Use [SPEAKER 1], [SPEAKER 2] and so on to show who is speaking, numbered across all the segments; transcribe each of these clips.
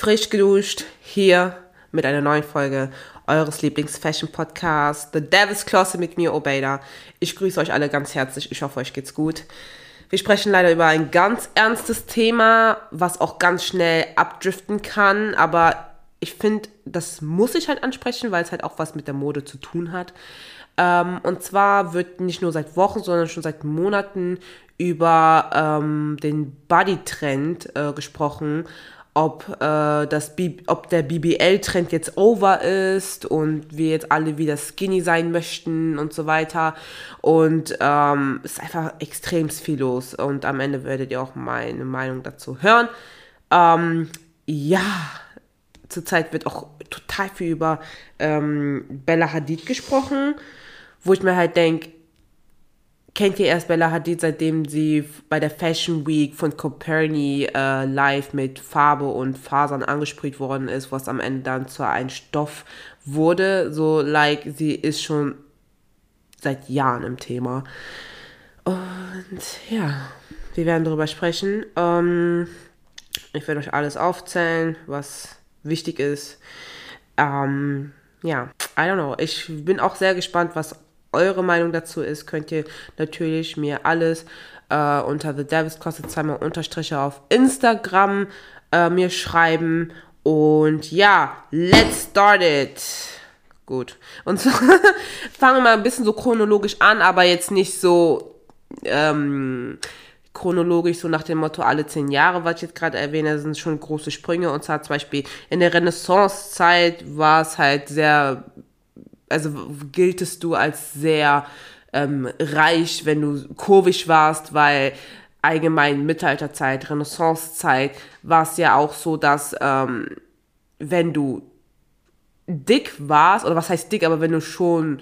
[SPEAKER 1] frisch geduscht hier mit einer neuen Folge eures Lieblings-Fashion-Podcasts The Devil's Closet mit mir, Obeda. Ich grüße euch alle ganz herzlich. Ich hoffe, euch geht's gut. Wir sprechen leider über ein ganz ernstes Thema, was auch ganz schnell abdriften kann, aber ich finde, das muss ich halt ansprechen, weil es halt auch was mit der Mode zu tun hat. Ähm, und zwar wird nicht nur seit Wochen, sondern schon seit Monaten über ähm, den Body-Trend äh, gesprochen, ob, äh, das ob der BBL-Trend jetzt over ist und wir jetzt alle wieder skinny sein möchten und so weiter. Und ähm, es ist einfach extrem viel los und am Ende werdet ihr auch meine Meinung dazu hören. Ähm, ja, zurzeit wird auch total viel über ähm, Bella Hadid gesprochen, wo ich mir halt denke, kennt ihr erst Bella Hadid, seitdem sie bei der Fashion Week von Coperni äh, live mit Farbe und Fasern angesprüht worden ist, was am Ende dann zu einem Stoff wurde. So, like, sie ist schon seit Jahren im Thema. Und ja, wir werden darüber sprechen. Ähm, ich werde euch alles aufzählen, was wichtig ist. Ähm, ja, I don't know. Ich bin auch sehr gespannt, was eure Meinung dazu ist. Könnt ihr natürlich mir alles äh, unter The Davis kostet zweimal Unterstriche auf Instagram äh, mir schreiben. Und ja, let's start it. Gut. Und so, fangen wir mal ein bisschen so chronologisch an, aber jetzt nicht so ähm, chronologisch so nach dem Motto alle zehn Jahre, was ich jetzt gerade erwähne, sind schon große Sprünge. Und zwar zum Beispiel in der Renaissance-Zeit war es halt sehr, also giltest du als sehr ähm, reich, wenn du kurvisch warst, weil allgemein Mittelalterzeit, Renaissancezeit war es ja auch so, dass ähm, wenn du dick warst, oder was heißt dick, aber wenn du schon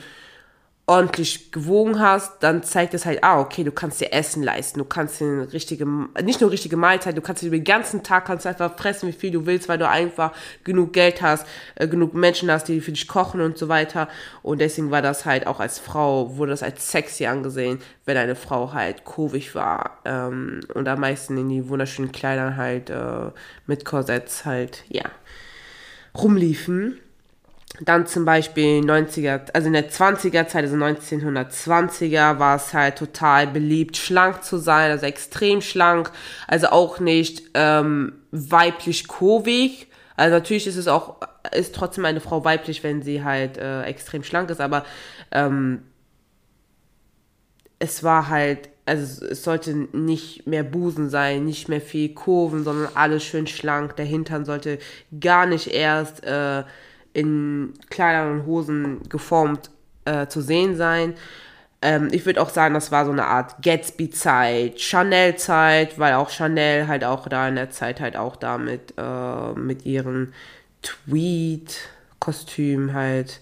[SPEAKER 1] ordentlich gewogen hast, dann zeigt es halt, ah, okay, du kannst dir Essen leisten, du kannst dir richtige, nicht nur richtige Mahlzeit, du kannst dir den ganzen Tag kannst einfach fressen, wie viel du willst, weil du einfach genug Geld hast, äh, genug Menschen hast, die für dich kochen und so weiter. Und deswegen war das halt auch als Frau, wurde das als sexy angesehen, wenn eine Frau halt kurvig war ähm, und am meisten in die wunderschönen Kleidern halt äh, mit Korsetts halt, ja, rumliefen. Dann zum Beispiel 90er, also in der 20er Zeit, also 1920er, war es halt total beliebt, schlank zu sein, also extrem schlank, also auch nicht ähm, weiblich kurvig. Also natürlich ist es auch, ist trotzdem eine Frau weiblich, wenn sie halt äh, extrem schlank ist, aber ähm, es war halt, also es sollte nicht mehr Busen sein, nicht mehr viel Kurven, sondern alles schön schlank. Der Hintern sollte gar nicht erst äh, in Kleidern und Hosen geformt äh, zu sehen sein. Ähm, ich würde auch sagen, das war so eine Art Gatsby-Zeit, Chanel-Zeit, weil auch Chanel halt auch da in der Zeit halt auch damit äh, mit ihren Tweed-Kostümen halt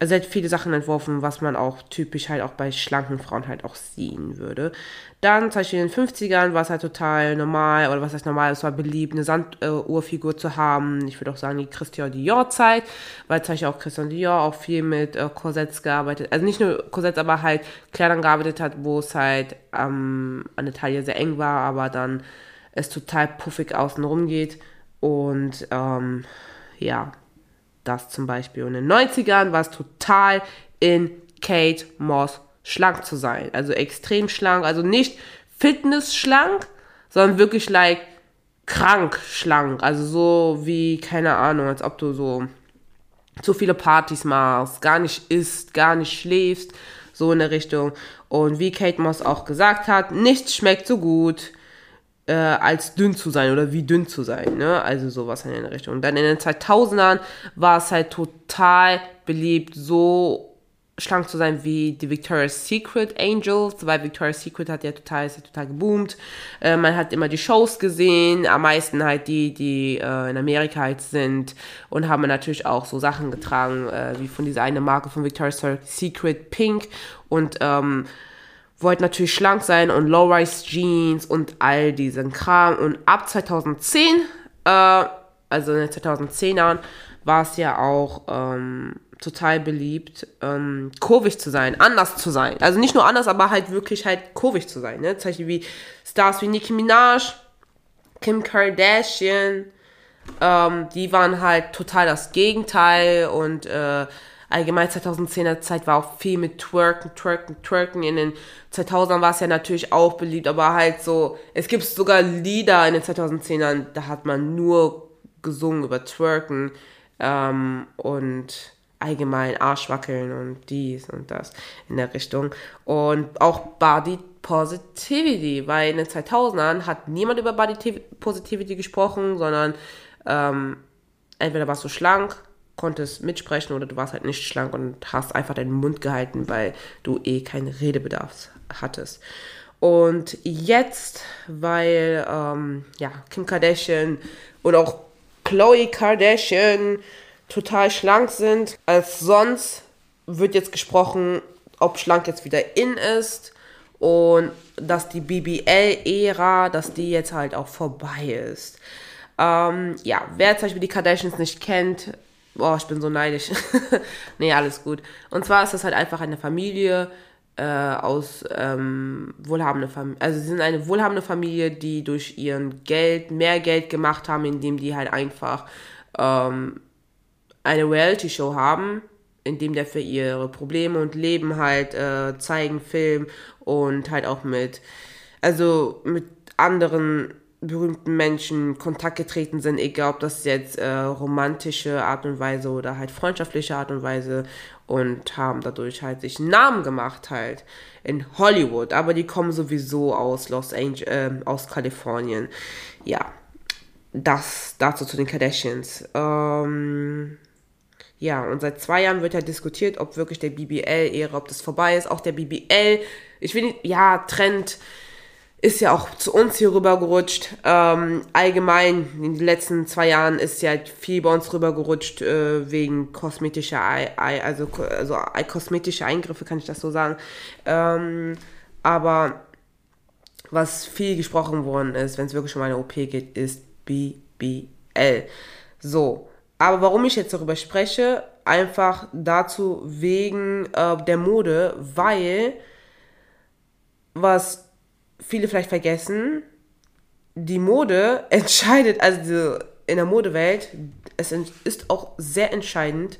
[SPEAKER 1] also er hat viele Sachen entworfen, was man auch typisch halt auch bei schlanken Frauen halt auch sehen würde. Dann, zum Beispiel in den 50ern, war es halt total normal, oder was heißt normal, es war beliebt, eine Sanduhrfigur zu haben. Ich würde auch sagen, die Christian Dior-Zeit, weil zum Beispiel auch Christian Dior auch viel mit äh, Korsetts gearbeitet, also nicht nur Korsetts, aber halt Kleidern gearbeitet hat, wo es halt ähm, an der Taille sehr eng war, aber dann es total puffig außenrum geht. Und ähm, ja, das zum Beispiel. Und in den 90ern war es total in Kate Moss schlank zu sein. Also extrem schlank. Also nicht Fitness schlank, sondern wirklich like krank schlank. Also so wie, keine Ahnung, als ob du so zu viele Partys machst, gar nicht isst, gar nicht schläfst. So in der Richtung. Und wie Kate Moss auch gesagt hat, nichts schmeckt so gut äh, als dünn zu sein oder wie dünn zu sein, ne? Also sowas in der Richtung. Und dann in den 2000ern war es halt total beliebt, so schlank zu sein wie die Victoria's Secret Angels, weil Victoria's Secret hat ja total, ist ja total geboomt. Äh, man hat immer die Shows gesehen, am meisten halt die, die äh, in Amerika halt sind und haben natürlich auch so Sachen getragen, äh, wie von dieser eine Marke von Victoria's Secret Pink und ähm, wollte natürlich schlank sein und Low-Rise Jeans und all diesen Kram. Und ab 2010, äh, also in den 2010ern, war es ja auch ähm, total beliebt, ähm, kurvig zu sein, anders zu sein. Also nicht nur anders, aber halt wirklich halt kurvig zu sein. Ne? Beispiel wie Stars wie Nicki Minaj, Kim Kardashian, Ähm, die waren halt total das Gegenteil und äh, allgemein 2010er Zeit war auch viel mit Twerken, Twerken, Twerken. In den 2000ern war es ja natürlich auch beliebt, aber halt so, es gibt sogar Lieder in den 2010ern, da hat man nur gesungen über Twerken ähm, und allgemein Arschwackeln und dies und das in der Richtung. Und auch Body Positivity, weil in den 2000ern hat niemand über Body Positivity gesprochen, sondern ähm, entweder warst du schlank, konntest mitsprechen oder du warst halt nicht schlank und hast einfach deinen Mund gehalten, weil du eh keinen Redebedarf hattest. Und jetzt, weil ähm, ja, Kim Kardashian und auch Chloe Kardashian total schlank sind als sonst, wird jetzt gesprochen, ob schlank jetzt wieder in ist und dass die BBL-Ära, dass die jetzt halt auch vorbei ist. Ähm, ja, wer zum Beispiel die Kardashians nicht kennt, boah, ich bin so neidisch. nee, alles gut. Und zwar ist das halt einfach eine Familie äh, aus ähm, wohlhabende Familie. Also sie sind eine wohlhabende Familie, die durch ihren Geld mehr Geld gemacht haben, indem die halt einfach ähm, eine Reality-Show haben, indem der für ihre Probleme und Leben halt äh, zeigen, filmen und halt auch mit, also mit anderen berühmten Menschen Kontakt getreten sind, egal ob das jetzt äh, romantische Art und Weise oder halt freundschaftliche Art und Weise und haben dadurch halt sich Namen gemacht halt in Hollywood, aber die kommen sowieso aus Los Angeles, äh, aus Kalifornien. Ja, das dazu zu den Kardashians. Ähm, ja, und seit zwei Jahren wird ja diskutiert, ob wirklich der BBL-Ära, ob das vorbei ist. Auch der BBL, ich will nicht, ja, Trend ist ja auch zu uns hier rübergerutscht. Ähm, allgemein, in den letzten zwei Jahren ist ja viel bei uns rübergerutscht äh, wegen kosmetischer, also, also kosmetische Eingriffe, kann ich das so sagen. Ähm, aber was viel gesprochen worden ist, wenn es wirklich um eine OP geht, ist BBL. So, aber warum ich jetzt darüber spreche, einfach dazu wegen äh, der Mode, weil was viele vielleicht vergessen, die Mode entscheidet, also in der Modewelt, es ist auch sehr entscheidend,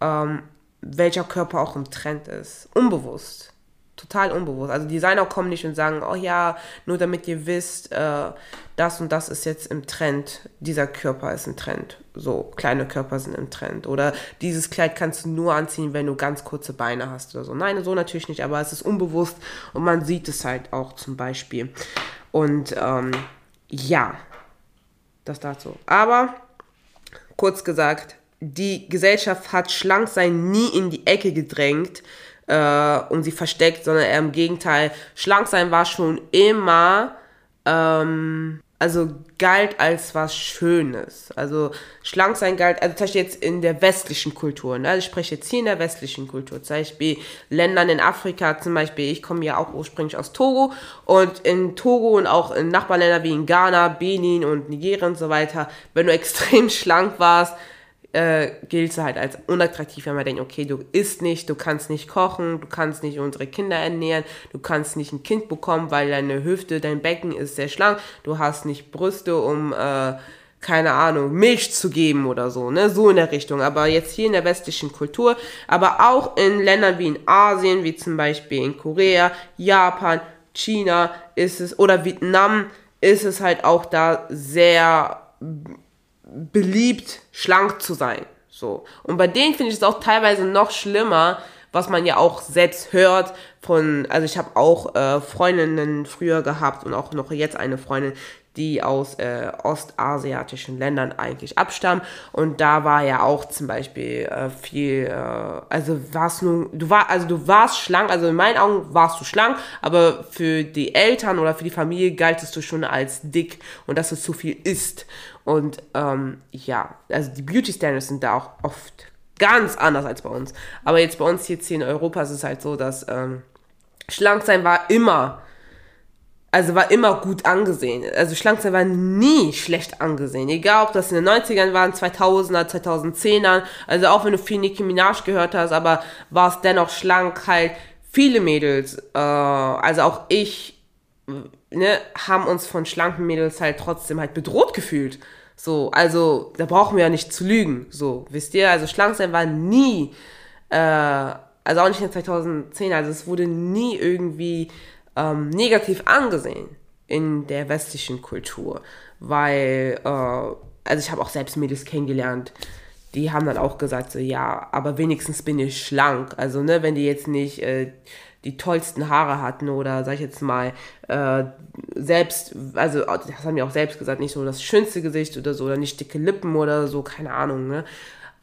[SPEAKER 1] ähm, welcher Körper auch im Trend ist. Unbewusst. Total unbewusst. Also Designer kommen nicht und sagen, oh ja, nur damit ihr wisst, äh, das und das ist jetzt im Trend, dieser Körper ist im Trend. So, kleine Körper sind im Trend. Oder dieses Kleid kannst du nur anziehen, wenn du ganz kurze Beine hast oder so. Nein, so natürlich nicht, aber es ist unbewusst und man sieht es halt auch zum Beispiel. Und ähm, ja, das dazu. Aber kurz gesagt, die Gesellschaft hat Schlanksein nie in die Ecke gedrängt äh, und sie versteckt, sondern eher im Gegenteil. Schlanksein war schon immer ähm, also galt als was Schönes. Also schlank sein galt, also zum Beispiel jetzt in der westlichen Kultur, ne? Also ich spreche jetzt hier in der westlichen Kultur, zum Beispiel Ländern in Afrika, zum Beispiel, ich komme ja auch ursprünglich aus Togo und in Togo und auch in Nachbarländern wie in Ghana, Benin und Nigeria und so weiter, wenn du extrem schlank warst, äh, gilt halt als unattraktiv, wenn man denkt, okay, du isst nicht, du kannst nicht kochen, du kannst nicht unsere Kinder ernähren, du kannst nicht ein Kind bekommen, weil deine Hüfte, dein Becken ist sehr schlank, du hast nicht Brüste, um, äh, keine Ahnung, Milch zu geben oder so, ne, so in der Richtung. Aber jetzt hier in der westlichen Kultur, aber auch in Ländern wie in Asien, wie zum Beispiel in Korea, Japan, China ist es, oder Vietnam, ist es halt auch da sehr beliebt, schlank zu sein. So. Und bei denen finde ich es auch teilweise noch schlimmer, was man ja auch selbst hört von, also ich habe auch äh, Freundinnen früher gehabt und auch noch jetzt eine Freundin, die aus äh, ostasiatischen Ländern eigentlich abstammen. Und da war ja auch zum Beispiel äh, viel, äh, also warst nur, du war, also du warst schlank, also in meinen Augen warst du schlank, aber für die Eltern oder für die Familie galtest du schon als dick und dass du zu viel isst. Und ähm, ja, also die Beauty Standards sind da auch oft ganz anders als bei uns. Aber jetzt bei uns jetzt hier in Europa ist es halt so, dass ähm, schlank sein war immer, also war immer gut angesehen. Also schlank sein war nie schlecht angesehen. Egal, ob das in den 90ern waren, 2000er, 2010ern. Also auch wenn du viel Nicki Minaj gehört hast, aber war es dennoch schlank halt. Viele Mädels, äh, also auch ich, ne, haben uns von schlanken Mädels halt trotzdem halt bedroht gefühlt. So, also da brauchen wir ja nicht zu lügen. So, wisst ihr? Also schlank sein war nie, äh, also auch nicht in 2010, also es wurde nie irgendwie ähm, negativ angesehen in der westlichen Kultur, weil, äh, also ich habe auch selbst Mädels kennengelernt, die haben dann auch gesagt, so ja, aber wenigstens bin ich schlank. Also, ne, wenn die jetzt nicht äh, die tollsten Haare hatten oder sag ich jetzt mal äh, selbst, also das haben die auch selbst gesagt, nicht so das schönste Gesicht oder so oder nicht dicke Lippen oder so, keine Ahnung, ne?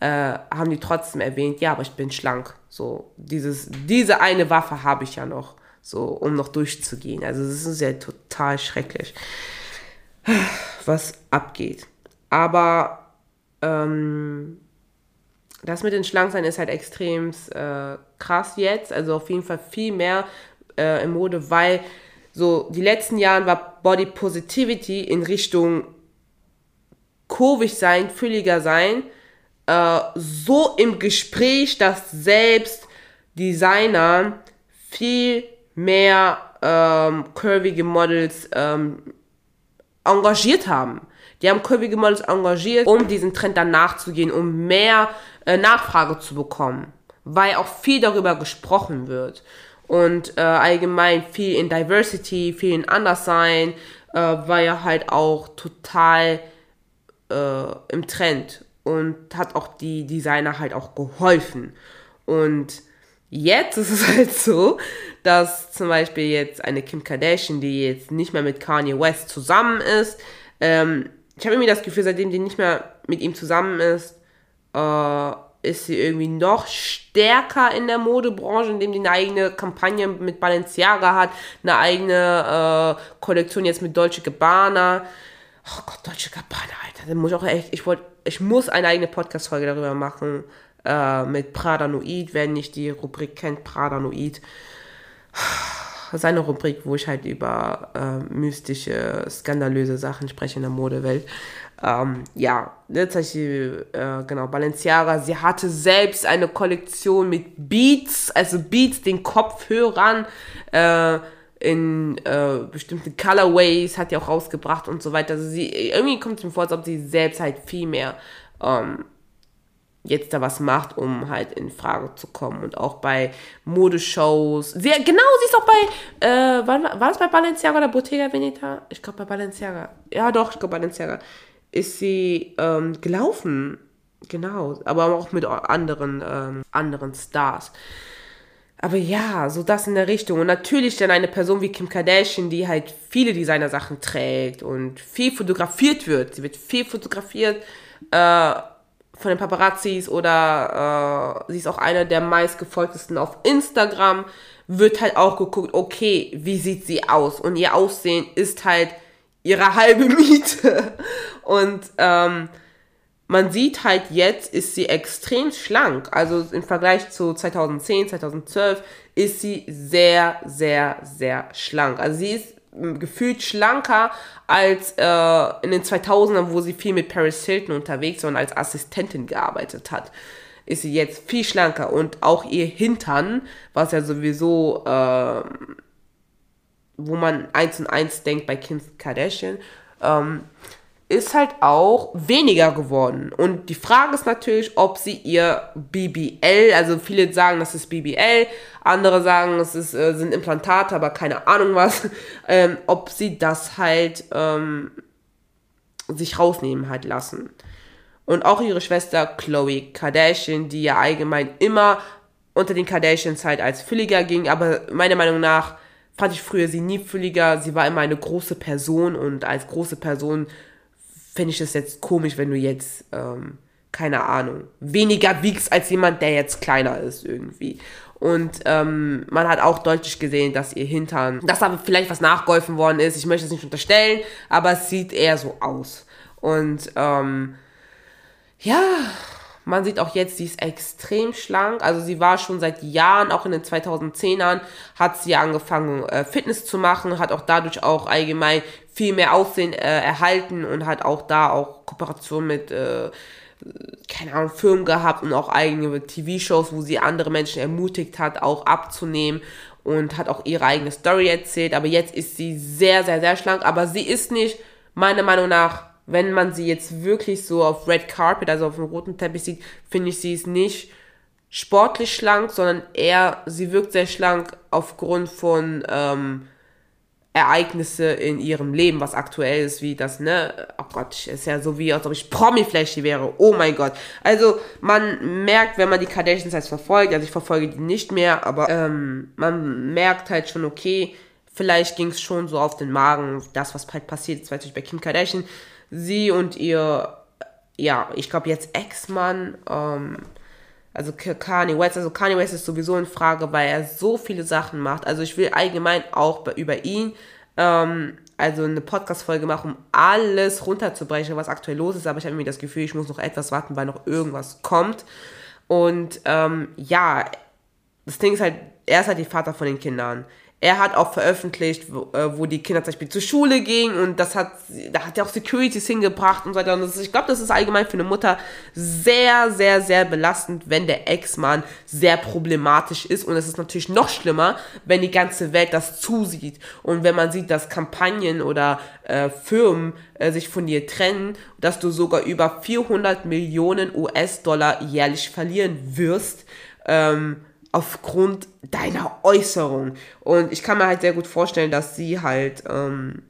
[SPEAKER 1] Äh, haben die trotzdem erwähnt, ja, aber ich bin schlank. So, dieses, diese eine Waffe habe ich ja noch, so, um noch durchzugehen. Also, das ist ja total schrecklich, was abgeht. Aber, ähm, das mit den Schlanksein ist halt extrem äh, krass jetzt. Also auf jeden Fall viel mehr äh, in Mode, weil so die letzten Jahren war Body Positivity in Richtung kurvig sein, fülliger sein, äh, so im Gespräch, dass selbst Designer viel mehr ähm, curvige Models ähm, engagiert haben. Die haben curvige Models engagiert, um diesen Trend dann nachzugehen, um mehr äh, Nachfrage zu bekommen, weil auch viel darüber gesprochen wird und äh, allgemein viel in Diversity, viel in Anderssein, äh, war ja halt auch total äh, im Trend und hat auch die Designer halt auch geholfen. Und jetzt ist es halt so, dass zum Beispiel jetzt eine Kim Kardashian, die jetzt nicht mehr mit Kanye West zusammen ist, ähm, ich habe irgendwie das Gefühl, seitdem die nicht mehr mit ihm zusammen ist, äh, ist sie irgendwie noch stärker in der Modebranche, indem die eine eigene Kampagne mit Balenciaga hat, eine eigene äh, Kollektion jetzt mit Deutsche Gabbana. Oh Gott, Deutsche Gabbana, Alter, da muss ich auch echt, ich wollte, ich muss eine eigene Podcast-Folge darüber machen, äh, mit Prada Noid, wer nicht die Rubrik kennt, Prada Noid. Das ist eine Rubrik, wo ich halt über äh, mystische, skandalöse Sachen spreche in der Modewelt. Ähm, ja, tatsächlich, äh, genau, Balenciaga, sie hatte selbst eine Kollektion mit Beats, also Beats, den Kopfhörern, äh, in äh, bestimmten Colorways hat die auch rausgebracht und so weiter. Also sie, irgendwie kommt es mir vor, als ob sie selbst halt viel mehr ähm, jetzt da was macht, um halt in Frage zu kommen. Und auch bei Modeshows. Sie, genau, sie ist auch bei, äh, war, war das bei Balenciaga oder Bottega Veneta? Ich glaube bei Balenciaga. Ja, doch, ich glaube Balenciaga ist sie ähm, gelaufen. Genau, aber auch mit anderen, ähm, anderen Stars. Aber ja, so das in der Richtung. Und natürlich dann eine Person wie Kim Kardashian, die halt viele Designer-Sachen trägt und viel fotografiert wird. Sie wird viel fotografiert äh, von den Paparazzis oder äh, sie ist auch eine der meistgefolgtesten auf Instagram. Wird halt auch geguckt, okay, wie sieht sie aus? Und ihr Aussehen ist halt ihre halbe Miete. Und ähm, man sieht halt jetzt, ist sie extrem schlank. Also im Vergleich zu 2010, 2012 ist sie sehr, sehr, sehr schlank. Also sie ist gefühlt schlanker als äh, in den 2000ern, wo sie viel mit Paris Hilton unterwegs war und als Assistentin gearbeitet hat. Ist sie jetzt viel schlanker und auch ihr Hintern, was ja sowieso äh, wo man eins und eins denkt bei Kim Kardashian, ähm, ist halt auch weniger geworden. Und die Frage ist natürlich, ob sie ihr BBL, also viele sagen, das ist BBL, andere sagen, ist, äh, sind Implantate, aber keine Ahnung was, ähm, ob sie das halt ähm, sich rausnehmen halt lassen. Und auch ihre Schwester Chloe Kardashian, die ja allgemein immer unter den Kardashians halt als fülliger ging, aber meiner Meinung nach fand ich früher sie nie fülliger. Sie war immer eine große Person und als große Person fände ich es jetzt komisch, wenn du jetzt, ähm, keine Ahnung, weniger wiegst als jemand, der jetzt kleiner ist irgendwie. Und ähm, man hat auch deutlich gesehen, dass ihr Hintern, dass da vielleicht was nachgeholfen worden ist. Ich möchte es nicht unterstellen, aber es sieht eher so aus. Und ähm, ja, man sieht auch jetzt, sie ist extrem schlank. Also sie war schon seit Jahren, auch in den 2010ern, hat sie angefangen, äh, Fitness zu machen, hat auch dadurch auch allgemein viel mehr Aussehen äh, erhalten und hat auch da auch Kooperation mit, äh, keine Ahnung, Firmen gehabt und auch eigene TV-Shows, wo sie andere Menschen ermutigt hat, auch abzunehmen und hat auch ihre eigene Story erzählt. Aber jetzt ist sie sehr, sehr, sehr schlank. Aber sie ist nicht, meiner Meinung nach, wenn man sie jetzt wirklich so auf Red Carpet, also auf dem roten Teppich sieht, finde ich, sie ist nicht sportlich schlank, sondern eher, sie wirkt sehr schlank aufgrund von ähm, Ereignisse in ihrem Leben, was aktuell ist, wie das, ne? Oh Gott, ist ja so wie, als ob ich Promi-Flashy wäre. Oh mein Gott. Also, man merkt, wenn man die Kardashians heißt verfolgt, also ich verfolge die nicht mehr, aber ähm, man merkt halt schon, okay, vielleicht ging es schon so auf den Magen, das, was halt passiert ist, weiß bei Kim Kardashian. Sie und ihr, ja, ich glaube jetzt Ex-Mann, ähm, also Kanye West, also Kanye West ist sowieso in Frage, weil er so viele Sachen macht. Also ich will allgemein auch über ihn, ähm, also eine Podcast-Folge machen, um alles runterzubrechen, was aktuell los ist. Aber ich habe mir das Gefühl, ich muss noch etwas warten, weil noch irgendwas kommt. Und ähm, ja, das Ding ist halt, er ist halt die Vater von den Kindern er hat auch veröffentlicht, wo, äh, wo, die Kinder zum Beispiel zur Schule gingen und das hat, da hat er auch Securities hingebracht und so weiter. Und ist, ich glaube, das ist allgemein für eine Mutter sehr, sehr, sehr belastend, wenn der Ex-Mann sehr problematisch ist. Und es ist natürlich noch schlimmer, wenn die ganze Welt das zusieht. Und wenn man sieht, dass Kampagnen oder äh, Firmen äh, sich von dir trennen, dass du sogar über 400 Millionen US-Dollar jährlich verlieren wirst. Ähm, aufgrund deiner Äußerung. Und ich kann mir halt sehr gut vorstellen, dass sie halt ähm,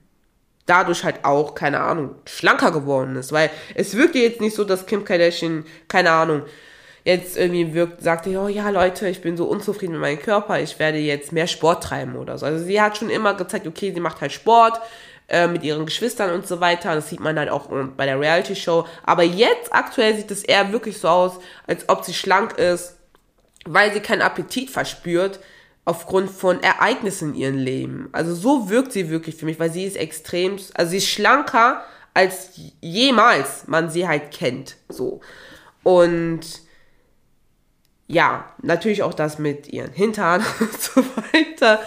[SPEAKER 1] dadurch halt auch, keine Ahnung, schlanker geworden ist. Weil es wirkt jetzt nicht so, dass Kim Kardashian, keine Ahnung, jetzt irgendwie wirkt, sagte, oh ja, Leute, ich bin so unzufrieden mit meinem Körper, ich werde jetzt mehr Sport treiben oder so. Also sie hat schon immer gezeigt, okay, sie macht halt Sport äh, mit ihren Geschwistern und so weiter. Das sieht man halt auch bei der Reality Show. Aber jetzt aktuell sieht es eher wirklich so aus, als ob sie schlank ist weil sie keinen Appetit verspürt aufgrund von Ereignissen in ihrem Leben. Also so wirkt sie wirklich für mich, weil sie ist extrem, also sie ist schlanker als jemals man sie halt kennt, so. Und ja, natürlich auch das mit ihren Hintern und so weiter.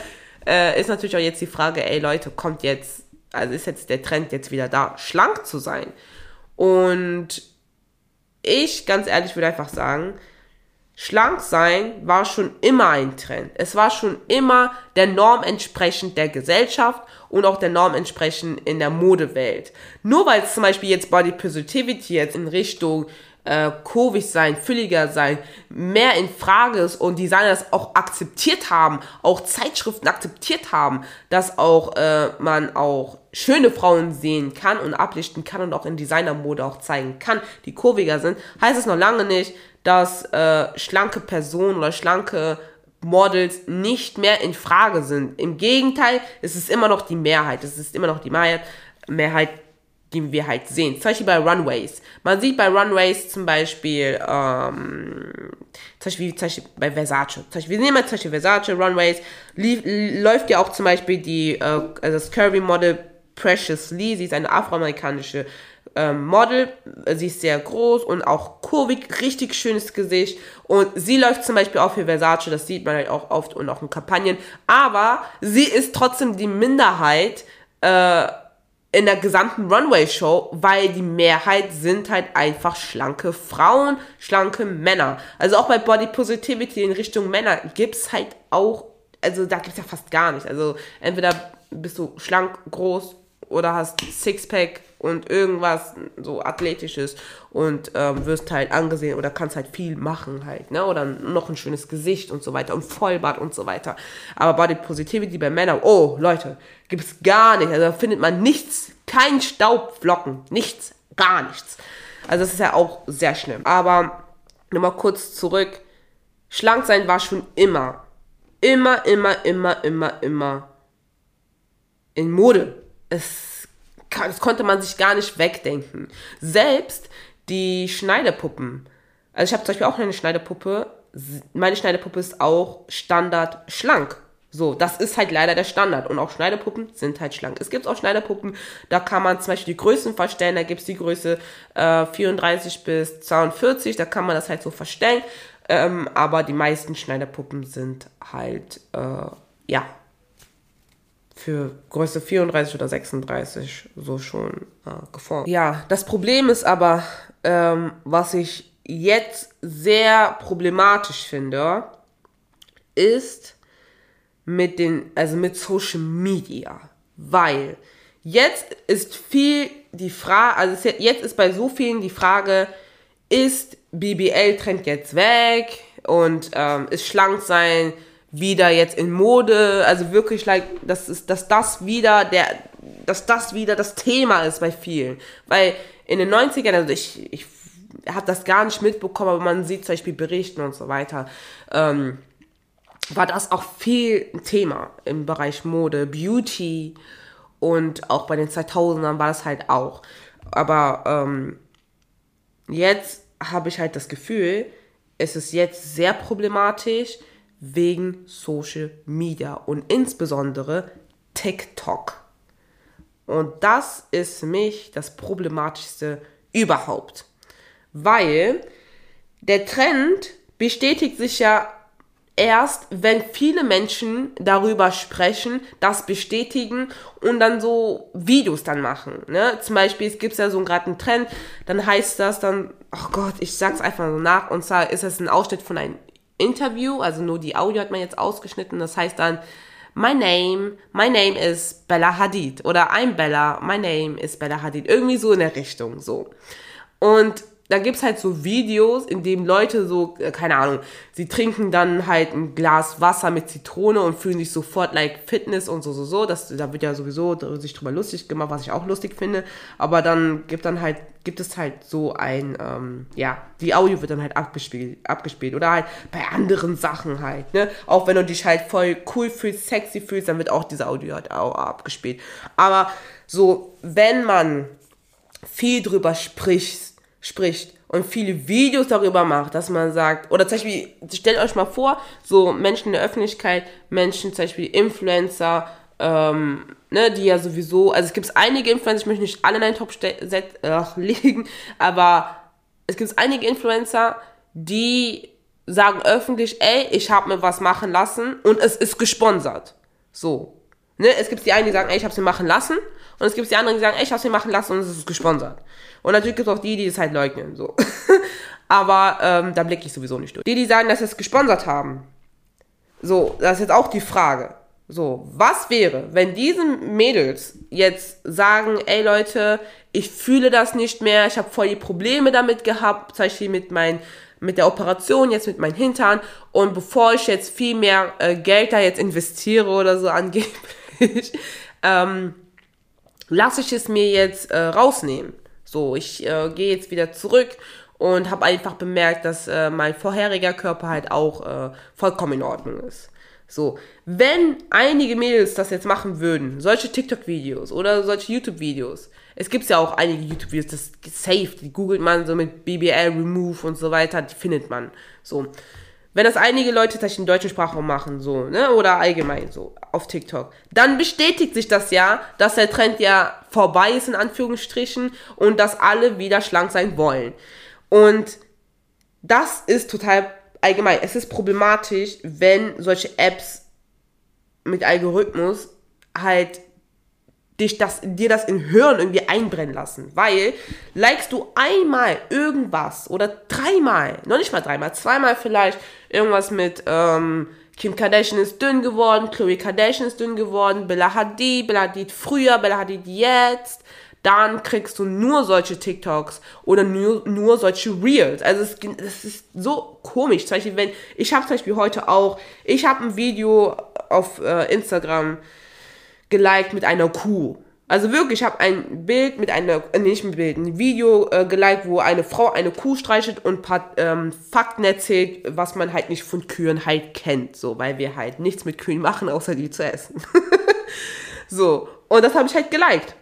[SPEAKER 1] Äh, ist natürlich auch jetzt die Frage, ey Leute, kommt jetzt, also ist jetzt der Trend jetzt wieder da, schlank zu sein? Und ich, ganz ehrlich, würde einfach sagen, Schlank sein war schon immer ein Trend. Es war schon immer der Norm entsprechend der Gesellschaft und auch der Norm entsprechend in der Modewelt. Nur weil zum Beispiel jetzt Body Positivity jetzt in Richtung äh, kurvig sein, fülliger sein, mehr in Frage ist und Designer das auch akzeptiert haben, auch Zeitschriften akzeptiert haben, dass auch äh, man auch schöne Frauen sehen kann und ablichten kann und auch in Designermode auch zeigen kann, die kurviger sind, heißt es noch lange nicht, dass äh, schlanke Personen oder schlanke Models nicht mehr in Frage sind. Im Gegenteil, es ist immer noch die Mehrheit. Es ist immer noch die Mehrheit, die wir halt sehen. Zum Beispiel bei Runways. Man sieht bei Runways zum Beispiel, ähm, zum Beispiel, zum Beispiel bei Versace. Zum Beispiel, wir nehmen mal zum Beispiel Versace, Runways. Lief, läuft ja auch zum Beispiel die, äh, das Curvy-Model Precious Lee. Sie ist eine afroamerikanische ähm, Model. Sie ist sehr groß und auch kurvig, richtig schönes Gesicht. Und sie läuft zum Beispiel auch für Versace, das sieht man halt auch oft und auch in Kampagnen. Aber sie ist trotzdem die Minderheit äh, in der gesamten Runway-Show, weil die Mehrheit sind halt einfach schlanke Frauen, schlanke Männer. Also auch bei Body Positivity in Richtung Männer gibt's halt auch, also da gibt's ja fast gar nicht. Also entweder bist du schlank, groß oder hast Sixpack und irgendwas so athletisches und ähm, wirst halt angesehen oder kannst halt viel machen halt, ne? Oder noch ein schönes Gesicht und so weiter und Vollbart und so weiter. Aber Body Positivity bei Männern, oh Leute, gibt es gar nicht. Also da findet man nichts, kein Staubflocken, nichts, gar nichts. Also das ist ja auch sehr schlimm. Aber nochmal kurz zurück. Schlank sein war schon immer, immer, immer, immer, immer, immer in Mode. Es das konnte man sich gar nicht wegdenken. Selbst die Schneidepuppen. Also ich habe zum Beispiel auch eine Schneidepuppe. Meine Schneidepuppe ist auch Standard schlank. So, das ist halt leider der Standard. Und auch Schneidepuppen sind halt schlank. Es gibt auch Schneidepuppen, da kann man zum Beispiel die Größen verstellen. Da gibt es die Größe äh, 34 bis 42, da kann man das halt so verstellen. Ähm, aber die meisten Schneiderpuppen sind halt, äh, ja, für Größe 34 oder 36 so schon äh, geformt. Ja, das Problem ist aber, ähm, was ich jetzt sehr problematisch finde, ist mit den, also mit Social Media. Weil jetzt ist viel die Frage, also jetzt ist bei so vielen die Frage, ist BBL-Trend jetzt weg und ähm, ist schlank sein wieder jetzt in Mode, also wirklich, like, dass, ist, dass das wieder der, dass das wieder das Thema ist bei vielen. Weil in den 90ern, also ich, ich habe das gar nicht mitbekommen, aber man sieht zum Beispiel Berichten und so weiter, ähm, war das auch viel ein Thema im Bereich Mode, Beauty und auch bei den 2000ern war das halt auch. Aber ähm, jetzt habe ich halt das Gefühl, es ist jetzt sehr problematisch, wegen Social Media und insbesondere TikTok. Und das ist für mich das Problematischste überhaupt. Weil der Trend bestätigt sich ja erst, wenn viele Menschen darüber sprechen, das bestätigen und dann so Videos dann machen. Ne? Zum Beispiel, es gibt ja so gerade einen Trend, dann heißt das dann, oh Gott, ich sag's einfach so nach, und zwar ist es ein Ausschnitt von einem Interview, also nur die Audio hat man jetzt ausgeschnitten. Das heißt dann, my name, my name is Bella Hadid oder I'm Bella, my name is Bella Hadid. Irgendwie so in der Richtung, so. Und da gibt es halt so Videos, in denen Leute so, äh, keine Ahnung, sie trinken dann halt ein Glas Wasser mit Zitrone und fühlen sich sofort like Fitness und so, so, so. Das, da wird ja sowieso sich drüber lustig gemacht, was ich auch lustig finde. Aber dann gibt dann halt, gibt es halt so ein, ähm, ja, die Audio wird dann halt abgespielt, abgespielt. Oder halt bei anderen Sachen halt, ne? Auch wenn du dich halt voll cool fühlst, sexy fühlst, dann wird auch diese Audio halt auch abgespielt. Aber so, wenn man viel drüber spricht, spricht und viele Videos darüber macht, dass man sagt, oder zum Beispiel, stellt euch mal vor, so Menschen in der Öffentlichkeit, Menschen, zum Beispiel Influencer, ähm, ne, die ja sowieso, also es gibt einige Influencer, ich möchte nicht alle in einen Top äh, legen, aber es gibt einige Influencer, die sagen öffentlich, ey, ich habe mir was machen lassen und es ist gesponsert. So. Ne, es gibt die einen, die sagen, ey, ich habe es mir machen lassen und es gibt die anderen, die sagen, ey, ich habe es mir machen lassen und es ist gesponsert. Und natürlich gibt es auch die, die es halt leugnen. So. Aber ähm, da blicke ich sowieso nicht durch. Die, die sagen, dass sie es gesponsert haben. So, das ist jetzt auch die Frage. So, was wäre, wenn diese Mädels jetzt sagen, ey Leute, ich fühle das nicht mehr, ich habe voll die Probleme damit gehabt, zum Beispiel mit mein, mit der Operation, jetzt mit meinen Hintern und bevor ich jetzt viel mehr äh, Geld da jetzt investiere oder so angeblich, ähm, lasse ich es mir jetzt äh, rausnehmen. So, ich äh, gehe jetzt wieder zurück und habe einfach bemerkt, dass äh, mein vorheriger Körper halt auch äh, vollkommen in Ordnung ist. So, wenn einige Mädels das jetzt machen würden, solche TikTok-Videos oder solche YouTube-Videos, es gibt ja auch einige YouTube-Videos, das ist safe, die googelt man so mit BBL Remove und so weiter, die findet man. So, wenn das einige Leute tatsächlich in deutschen Sprache machen, so, ne, oder allgemein so auf TikTok, dann bestätigt sich das ja, dass der Trend ja vorbei ist, in Anführungsstrichen, und dass alle wieder schlank sein wollen. Und das ist total allgemein. Es ist problematisch, wenn solche Apps mit Algorithmus halt dich das, dir das in Hirn irgendwie einbrennen lassen. Weil, likest du einmal irgendwas oder dreimal, noch nicht mal dreimal, zweimal vielleicht irgendwas mit, ähm, Kim Kardashian ist dünn geworden, Chloe Kardashian ist dünn geworden, Bella Hadid, Bella Hadid früher, Bella Hadid jetzt, dann kriegst du nur solche TikToks oder nur, nur solche Reels. Also es, es ist so komisch. Zum Beispiel, wenn, ich habe zum Beispiel heute auch, ich habe ein Video auf äh, Instagram geliked mit einer Kuh. Also wirklich, ich habe ein Bild mit einer, äh, nicht ein Bild, ein Video äh, geliked, wo eine Frau eine Kuh streichelt und ein paar ähm, Fakten erzählt, was man halt nicht von Kühen halt kennt, so, weil wir halt nichts mit Kühen machen, außer die zu essen. so, und das habe ich halt geliked.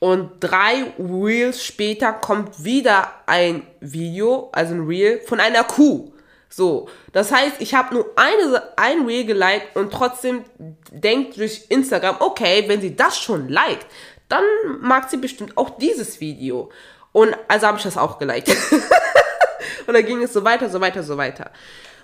[SPEAKER 1] Und drei Reels später kommt wieder ein Video, also ein Reel von einer Kuh. So, das heißt, ich habe nur eine, ein Reel geliked und trotzdem denkt durch Instagram, okay, wenn sie das schon liked, dann mag sie bestimmt auch dieses Video. Und also habe ich das auch geliked. und dann ging es so weiter, so weiter, so weiter.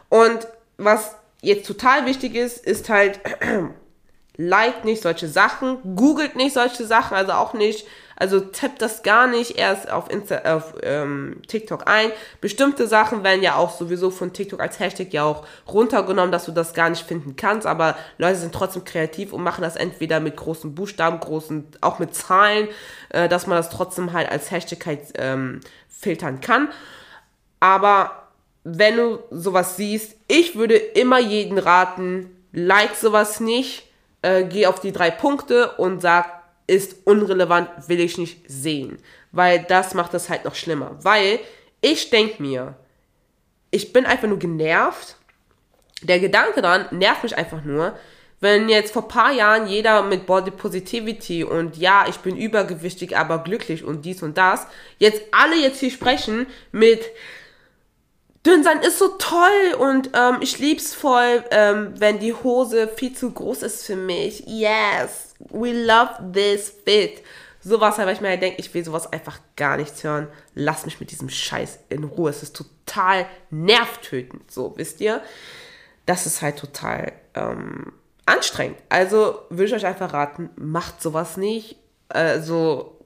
[SPEAKER 1] Und was jetzt total wichtig ist, ist halt, liked nicht solche Sachen, googelt nicht solche Sachen, also auch nicht Also tappt das gar nicht erst auf, Insta, auf ähm, TikTok ein. Bestimmte Sachen werden ja auch sowieso von TikTok als Hashtag ja auch runtergenommen, dass du das gar nicht finden kannst. Aber Leute sind trotzdem kreativ und machen das entweder mit großen Buchstaben, großen, auch mit Zahlen, äh, dass man das trotzdem halt als Hashtag halt ähm, filtern kann. Aber wenn du sowas siehst, ich würde immer jeden raten, like sowas nicht, äh, geh auf die drei Punkte und sag, ist unrelevant, will ich nicht sehen. Weil das macht das halt noch schlimmer. Weil ich denke mir, ich bin einfach nur genervt. Der Gedanke daran nervt mich einfach nur, wenn jetzt vor paar Jahren jeder mit Body Positivity und ja, ich bin übergewichtig, aber glücklich und dies und das, jetzt alle jetzt hier sprechen mit dünn sein ist so toll und ähm, ich lieb's voll, ähm, wenn die Hose viel zu groß ist für mich. Yes, we love this fit. Sowas, weil ich mir halt denke, ich will sowas einfach gar nichts hören. Lass mich mit diesem Scheiß in Ruhe. Es ist total nervtötend, so, wisst ihr? Das ist halt total ähm, anstrengend. Also würde ich euch einfach raten, macht sowas nicht. Also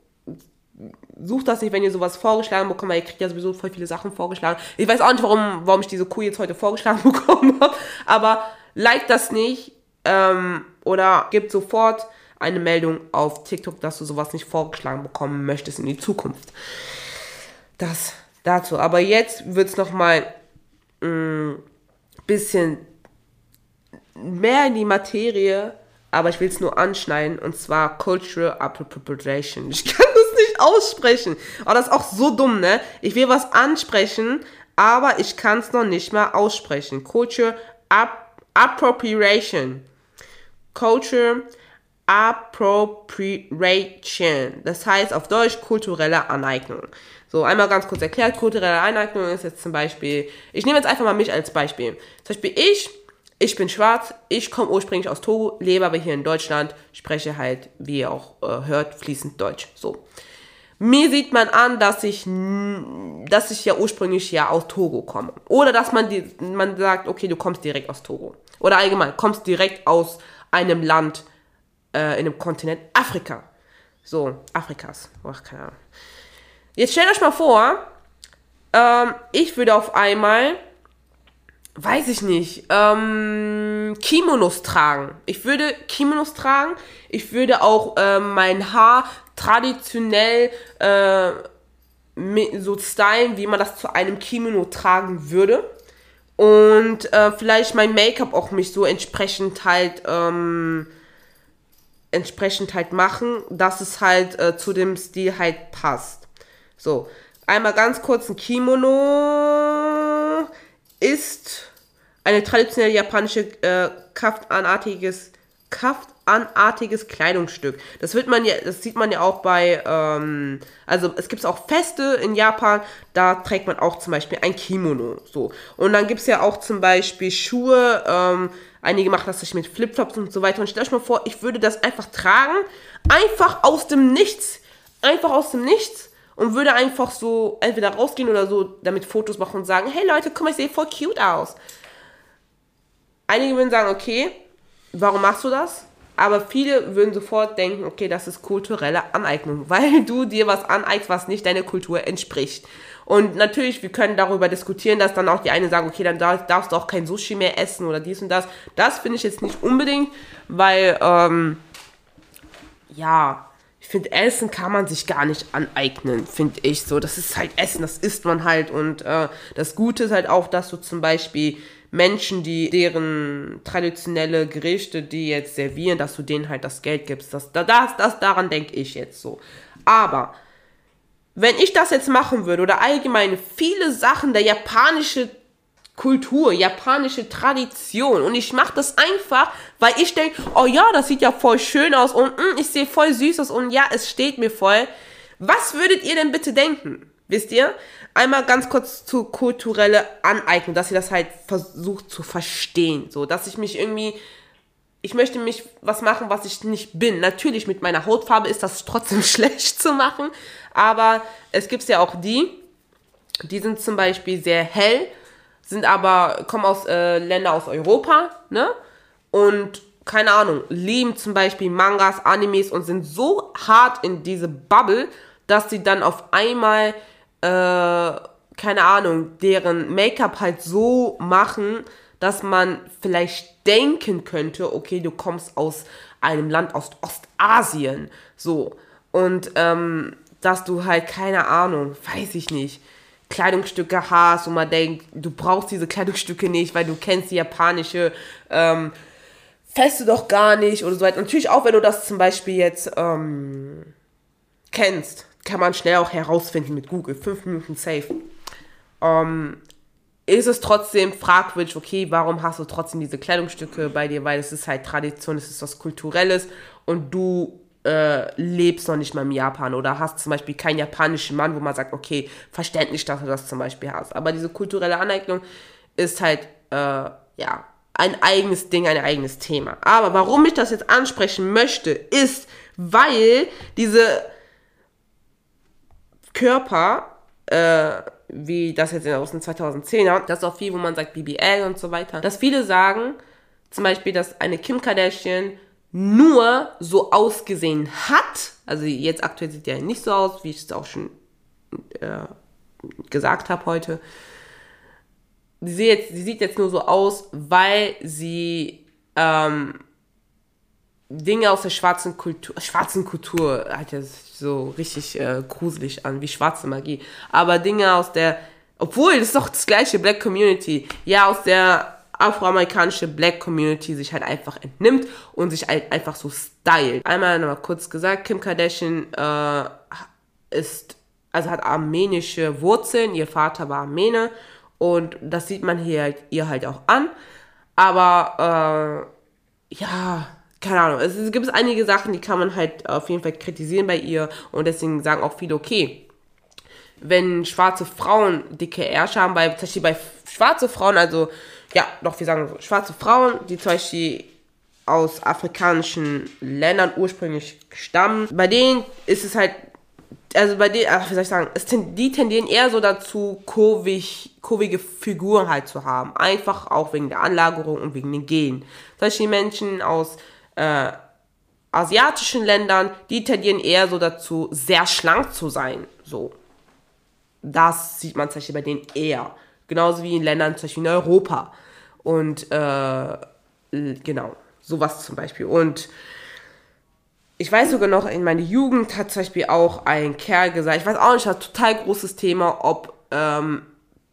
[SPEAKER 1] sucht das nicht, wenn ihr sowas vorgeschlagen bekommt, weil ihr kriegt ja sowieso voll viele Sachen vorgeschlagen. Ich weiß auch nicht, warum, warum ich diese Kuh jetzt heute vorgeschlagen bekommen habe, aber like das nicht ähm, oder gebt sofort eine Meldung auf TikTok, dass du sowas nicht vorgeschlagen bekommen möchtest in die Zukunft. Das dazu. Aber jetzt wird es nochmal ein mm, bisschen mehr in die Materie, aber ich will es nur anschneiden, und zwar Cultural Appropriation. Ich kann aussprechen. Aber das ist auch so dumm, ne? Ich will was ansprechen, aber ich kann es noch nicht mal aussprechen. Culture App Appropriation. Culture Appropriation. Das heißt auf Deutsch kulturelle Aneignung. So, einmal ganz kurz erklärt, kulturelle Aneignung ist jetzt zum Beispiel, ich nehme jetzt einfach mal mich als Beispiel. Zum Beispiel ich, ich bin schwarz, ich komme ursprünglich aus Togo, lebe aber hier in Deutschland, spreche halt, wie ihr auch äh, hört, fließend Deutsch. So. Mir sieht man an, dass ich, dass ich ja ursprünglich ja aus Togo komme. Oder dass man, die, man sagt, okay, du kommst direkt aus Togo. Oder allgemein, kommst direkt aus einem Land, äh, in einem Kontinent Afrika. So, Afrikas. Ach, keine Ahnung. Jetzt stellt euch mal vor, ähm, ich würde auf einmal, weiß ich nicht, ähm, Kimonos tragen. Ich würde Kimonos tragen. Ich würde auch ähm, mein Haar traditionell äh, so stylen, wie man das zu einem Kimono tragen würde. Und äh, vielleicht mein Make-up auch mich so entsprechend halt ähm, entsprechend halt machen, dass es halt äh, zu dem Stil halt passt. So, einmal ganz kurz ein Kimono ist eine traditionelle japanische äh, kaftanartiges Kaft anartiges Kleidungsstück. Das wird man ja, das sieht man ja auch bei, ähm, also es gibt auch Feste in Japan, da trägt man auch zum Beispiel ein Kimono. So. Und dann gibt es ja auch zum Beispiel Schuhe, ähm, einige machen das sich mit Flipflops und so weiter. Und stell euch mal vor, ich würde das einfach tragen, einfach aus dem Nichts. Einfach aus dem Nichts und würde einfach so entweder rausgehen oder so damit Fotos machen und sagen, hey Leute, guck mal, ich sehe voll cute aus. Einige würden sagen, okay, warum machst du das? Aber viele würden sofort denken, okay, das ist kulturelle Aneignung, weil du dir was aneignest, was nicht deiner Kultur entspricht. Und natürlich, wir können darüber diskutieren, dass dann auch die einen sagen, okay, dann darfst du auch kein Sushi mehr essen oder dies und das. Das finde ich jetzt nicht unbedingt, weil, ähm, ja, ich finde, Essen kann man sich gar nicht aneignen, finde ich so. Das ist halt Essen, das isst man halt. Und äh, das Gute ist halt auch, dass du zum Beispiel Menschen, die deren traditionelle Gerichte, die jetzt servieren, dass du denen halt das Geld gibst. Das, das, das daran denke ich jetzt so. Aber wenn ich das jetzt machen würde oder allgemein viele Sachen der japanischen Kultur, japanische Tradition und ich mache das einfach, weil ich denke, oh ja, das sieht ja voll schön aus und mm, ich sehe voll süß aus und ja, es steht mir voll. Was würdet ihr denn bitte denken? Wisst ihr? Einmal ganz kurz zu kulturelle Aneignung, dass ihr das halt versucht zu verstehen. So, dass ich mich irgendwie, ich möchte mich was machen, was ich nicht bin. Natürlich mit meiner Hautfarbe ist das trotzdem schlecht zu machen, aber es gibt ja auch die, die sind zum Beispiel sehr hell, sind aber, kommen aus äh, Ländern aus Europa, ne? Und keine Ahnung, lieben zum Beispiel Mangas, Animes und sind so hart in diese Bubble, dass sie dann auf einmal, äh, keine Ahnung, deren Make-up halt so machen, dass man vielleicht denken könnte, okay, du kommst aus einem Land aus Ostasien, so. Und ähm, dass du halt, keine Ahnung, weiß ich nicht, Kleidungsstücke hast und man denkt, du brauchst diese Kleidungsstücke nicht, weil du kennst die japanische ähm, Feste doch gar nicht oder so weiter. Natürlich auch, wenn du das zum Beispiel jetzt ähm, kennst, kann man schnell auch herausfinden mit Google, fünf Minuten safe. Ähm, ist es trotzdem fragwürdig, okay, warum hast du trotzdem diese Kleidungsstücke bei dir, weil es ist halt Tradition, es ist was Kulturelles und du äh, lebst noch nicht mal in Japan oder hast zum Beispiel keinen japanischen Mann, wo man sagt, okay, verständlich, dass du das zum Beispiel hast. Aber diese kulturelle Aneignung ist halt, äh, ja, ein eigenes Ding, ein eigenes Thema. Aber warum ich das jetzt ansprechen möchte, ist, weil diese Körper, äh, wie das jetzt aus den 2010er, das ist auch viel, wo man sagt BBL und so weiter, dass viele sagen, zum Beispiel, dass eine Kim Kardashian nur so ausgesehen hat, also jetzt aktuell sieht ja nicht so aus, wie ich es auch schon äh, gesagt habe heute, sie sieht, jetzt, sie sieht jetzt nur so aus, weil sie ähm, Dinge aus der schwarzen Kultur, schwarzen Kultur, hat ja so richtig äh, gruselig an, wie schwarze Magie, aber Dinge aus der, obwohl, das ist doch das gleiche Black Community, ja, aus der afroamerikanische Black Community sich halt einfach entnimmt und sich halt einfach so stylt. Einmal nochmal kurz gesagt, Kim Kardashian äh, ist, also hat armenische Wurzeln, ihr Vater war Armene und das sieht man hier halt, ihr halt auch an. Aber äh, ja, keine Ahnung, es, es gibt einige Sachen, die kann man halt auf jeden Fall kritisieren bei ihr und deswegen sagen auch viele, okay, wenn schwarze Frauen dicke Ärsche haben, weil zum Beispiel bei schwarze Frauen, also ja, doch, wir sagen so, schwarze Frauen, die zum Beispiel aus afrikanischen Ländern ursprünglich stammen, bei denen ist es halt, also bei denen, ach, wie soll ich sagen, es die tendieren eher so dazu, kurvig, kurvige Figuren halt zu haben. Einfach auch wegen der Anlagerung und wegen den Genen. Solche Menschen aus äh, asiatischen Ländern, die tendieren eher so dazu, sehr schlank zu sein. So. Das sieht man zum bei denen eher. Genauso wie in Ländern, zum Beispiel in Europa. Und äh, genau, sowas zum Beispiel. Und ich weiß sogar noch, in meiner Jugend hat zum Beispiel auch ein Kerl gesagt, ich weiß auch nicht, das ist ein total großes Thema, ob ähm,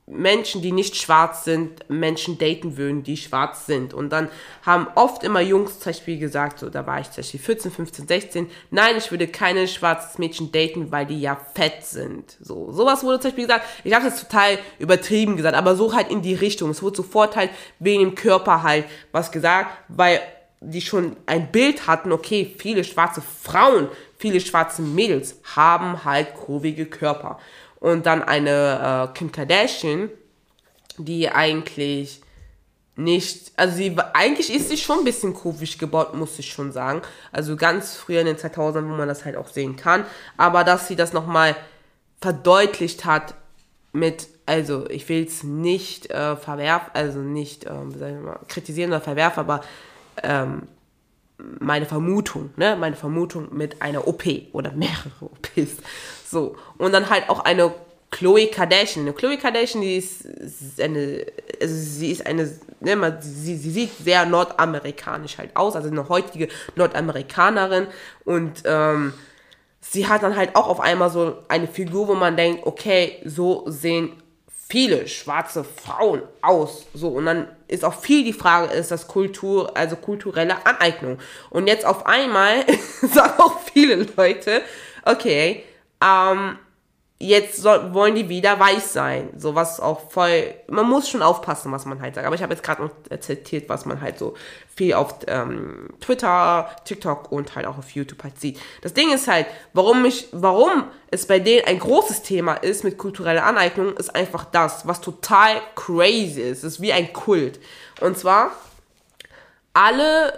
[SPEAKER 1] Menschen, die nicht schwarz sind, Menschen daten würden, die schwarz sind. Und dann haben oft immer Jungs zum Beispiel gesagt, so, da war ich zum Beispiel 14, 15, 16, nein, ich würde keine schwarzes Mädchen daten, weil die ja fett sind. So, sowas wurde zum Beispiel gesagt. Ich habe das total übertrieben gesagt, aber so halt in die Richtung. Es wurde sofort halt wegen dem Körper halt was gesagt, weil die schon ein Bild hatten, okay, viele schwarze Frauen, viele schwarze Mädels haben halt kurvige Körper und dann eine äh, Kim Kardashian, die eigentlich nicht, also sie, eigentlich ist sie schon ein bisschen kurvig gebaut, muss ich schon sagen. Also ganz früher in den 2000ern, wo man das halt auch sehen kann. Aber dass sie das nochmal verdeutlicht hat mit, also ich will es nicht äh, verwerfen, also nicht, äh, mal, kritisieren oder verwerfen, aber ähm, meine Vermutung, ne, meine Vermutung mit einer OP oder mehrere OPs. So. Und dann halt auch eine Chloe Kardashian. Eine Chloe Kardashian, die ist, eine, also sie ist eine, ne, sie, sie sieht sehr nordamerikanisch halt aus, also eine heutige Nordamerikanerin und ähm, sie hat dann halt auch auf einmal so eine Figur, wo man denkt, okay, so sehen viele schwarze Frauen aus. So, und dann ist auch viel die Frage, ist das Kultur, also kulturelle Aneignung. Und jetzt auf einmal sagen auch viele Leute, okay, ähm, jetzt soll, wollen die wieder weiß sein. So was auch voll. Man muss schon aufpassen, was man halt sagt. Aber ich habe jetzt gerade noch zitiert, was man halt so viel auf ähm, Twitter, TikTok und halt auch auf YouTube halt sieht. Das Ding ist halt, warum mich, warum es bei denen ein großes Thema ist mit kultureller Aneignung, ist einfach das, was total crazy ist. Es ist wie ein Kult. Und zwar alle,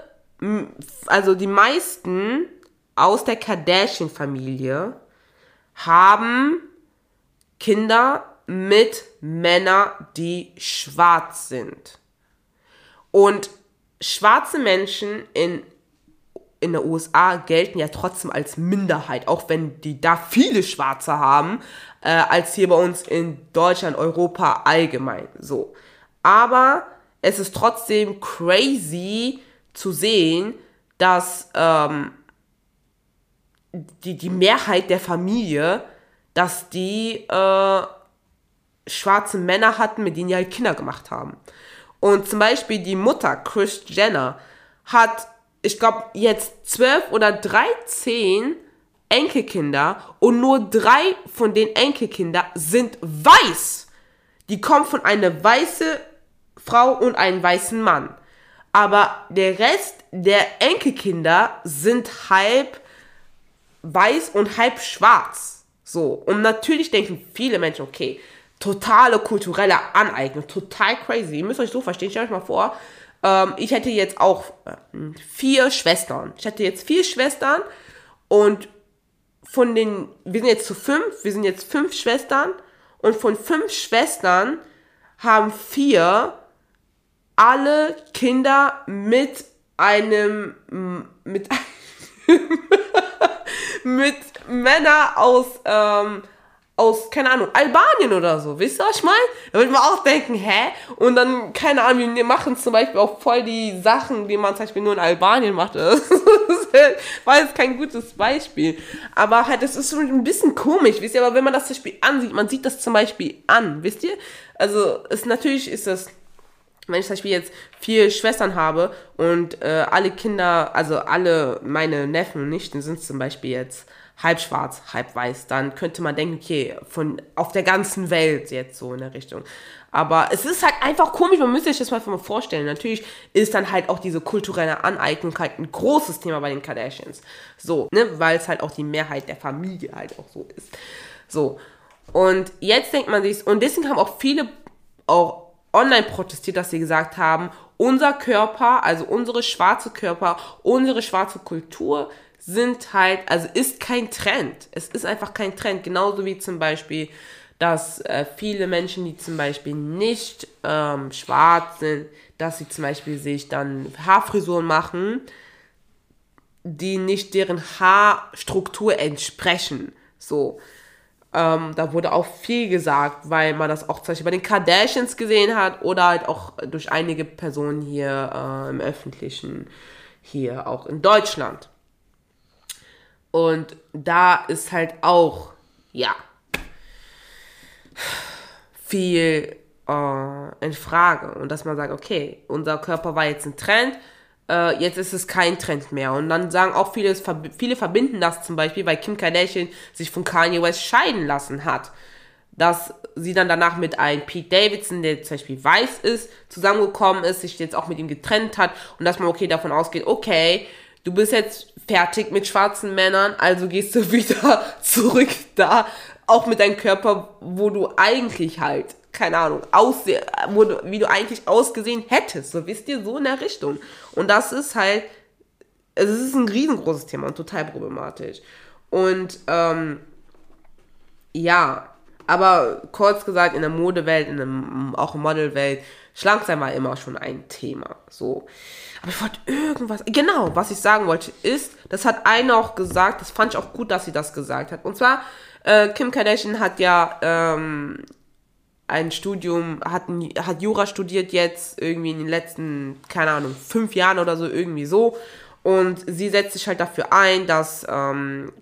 [SPEAKER 1] also die meisten aus der Kardashian-Familie haben Kinder mit Männern, die schwarz sind. Und schwarze Menschen in, in der USA gelten ja trotzdem als Minderheit, auch wenn die da viele Schwarze haben, äh, als hier bei uns in Deutschland, Europa allgemein. So. Aber es ist trotzdem crazy zu sehen, dass ähm, die, die Mehrheit der Familie, dass die äh, schwarze Männer hatten, mit denen die halt Kinder gemacht haben. Und zum Beispiel die Mutter, Chris Jenner, hat, ich glaube, jetzt zwölf oder dreizehn Enkelkinder und nur drei von den Enkelkinder sind weiß. Die kommen von einer weißen Frau und einem weißen Mann. Aber der Rest der Enkelkinder sind halb weiß und halb schwarz. So. Und natürlich denken viele Menschen, okay, totale kulturelle Aneignung, total crazy. Ihr müsst euch so verstehen, stellt euch mal vor, ähm, ich hätte jetzt auch äh, vier Schwestern. Ich hätte jetzt vier Schwestern und von den, wir sind jetzt zu fünf, wir sind jetzt fünf Schwestern und von fünf Schwestern haben vier alle Kinder mit einem, mit, mit Männer aus, ähm, aus, keine Ahnung, Albanien oder so. Wisst ihr, was ich meine? Da würde man auch denken, hä? Und dann, keine Ahnung, wir machen zum Beispiel auch voll die Sachen, die man zum Beispiel nur in Albanien macht. Das war jetzt kein gutes Beispiel. Aber halt, das ist so ein bisschen komisch, wisst ihr? Aber wenn man das zum Beispiel ansieht, man sieht das zum Beispiel an, wisst ihr? Also, es, natürlich ist das wenn ich zum Beispiel jetzt vier Schwestern habe und äh, alle Kinder, also alle meine Neffen und Nichten sind zum Beispiel jetzt halb schwarz, halb weiß, dann könnte man denken, okay, von auf der ganzen Welt jetzt so in der Richtung. Aber es ist halt einfach komisch, man müsste sich das mal vorstellen. Natürlich ist dann halt auch diese kulturelle Aneignung halt ein großes Thema bei den Kardashians. So, ne, weil es halt auch die Mehrheit der Familie halt auch so ist. So. Und jetzt denkt man sich, und deswegen haben auch viele auch online protestiert, dass sie gesagt haben, unser Körper, also unsere schwarze Körper, unsere schwarze Kultur sind halt, also ist kein Trend. Es ist einfach kein Trend. Genauso wie zum Beispiel, dass äh, viele Menschen, die zum Beispiel nicht ähm, schwarz sind, dass sie zum Beispiel sich dann Haarfrisuren machen, die nicht deren Haarstruktur entsprechen. So. Ähm, da wurde auch viel gesagt, weil man das auch zum Beispiel bei den Kardashians gesehen hat oder halt auch durch einige Personen hier äh, im Öffentlichen, hier auch in Deutschland. Und da ist halt auch, ja, viel äh, in Frage. Und dass man sagt, okay, unser Körper war jetzt ein Trend, äh, jetzt ist es kein Trend mehr. Und dann sagen auch viele, viele verbinden das zum Beispiel, weil Kim Kardashian sich von Kanye West scheiden lassen hat. Dass sie dann danach mit einem Pete Davidson, der zum Beispiel weiß ist, zusammengekommen ist, sich jetzt auch mit ihm getrennt hat und dass man okay davon ausgeht, okay, du bist jetzt fertig mit schwarzen Männern, also gehst du wieder zurück da, auch mit deinem Körper, wo du eigentlich halt keine Ahnung, aussehen, wie du eigentlich ausgesehen hättest. So wisst ihr, so in der Richtung. Und das ist halt, es ist ein riesengroßes Thema und total problematisch. Und ähm, ja, aber kurz gesagt, in der Modewelt, in der, auch Modelwelt, schlank sein war immer schon ein Thema. So. Aber ich wollte irgendwas. Genau, was ich sagen wollte, ist, das hat einer auch gesagt, das fand ich auch gut, dass sie das gesagt hat. Und zwar, äh, Kim Kardashian hat ja ähm, ein Studium, hat, hat Jura studiert jetzt irgendwie in den letzten, keine Ahnung, fünf Jahren oder so, irgendwie so. Und sie setzt sich halt dafür ein, dass ähm,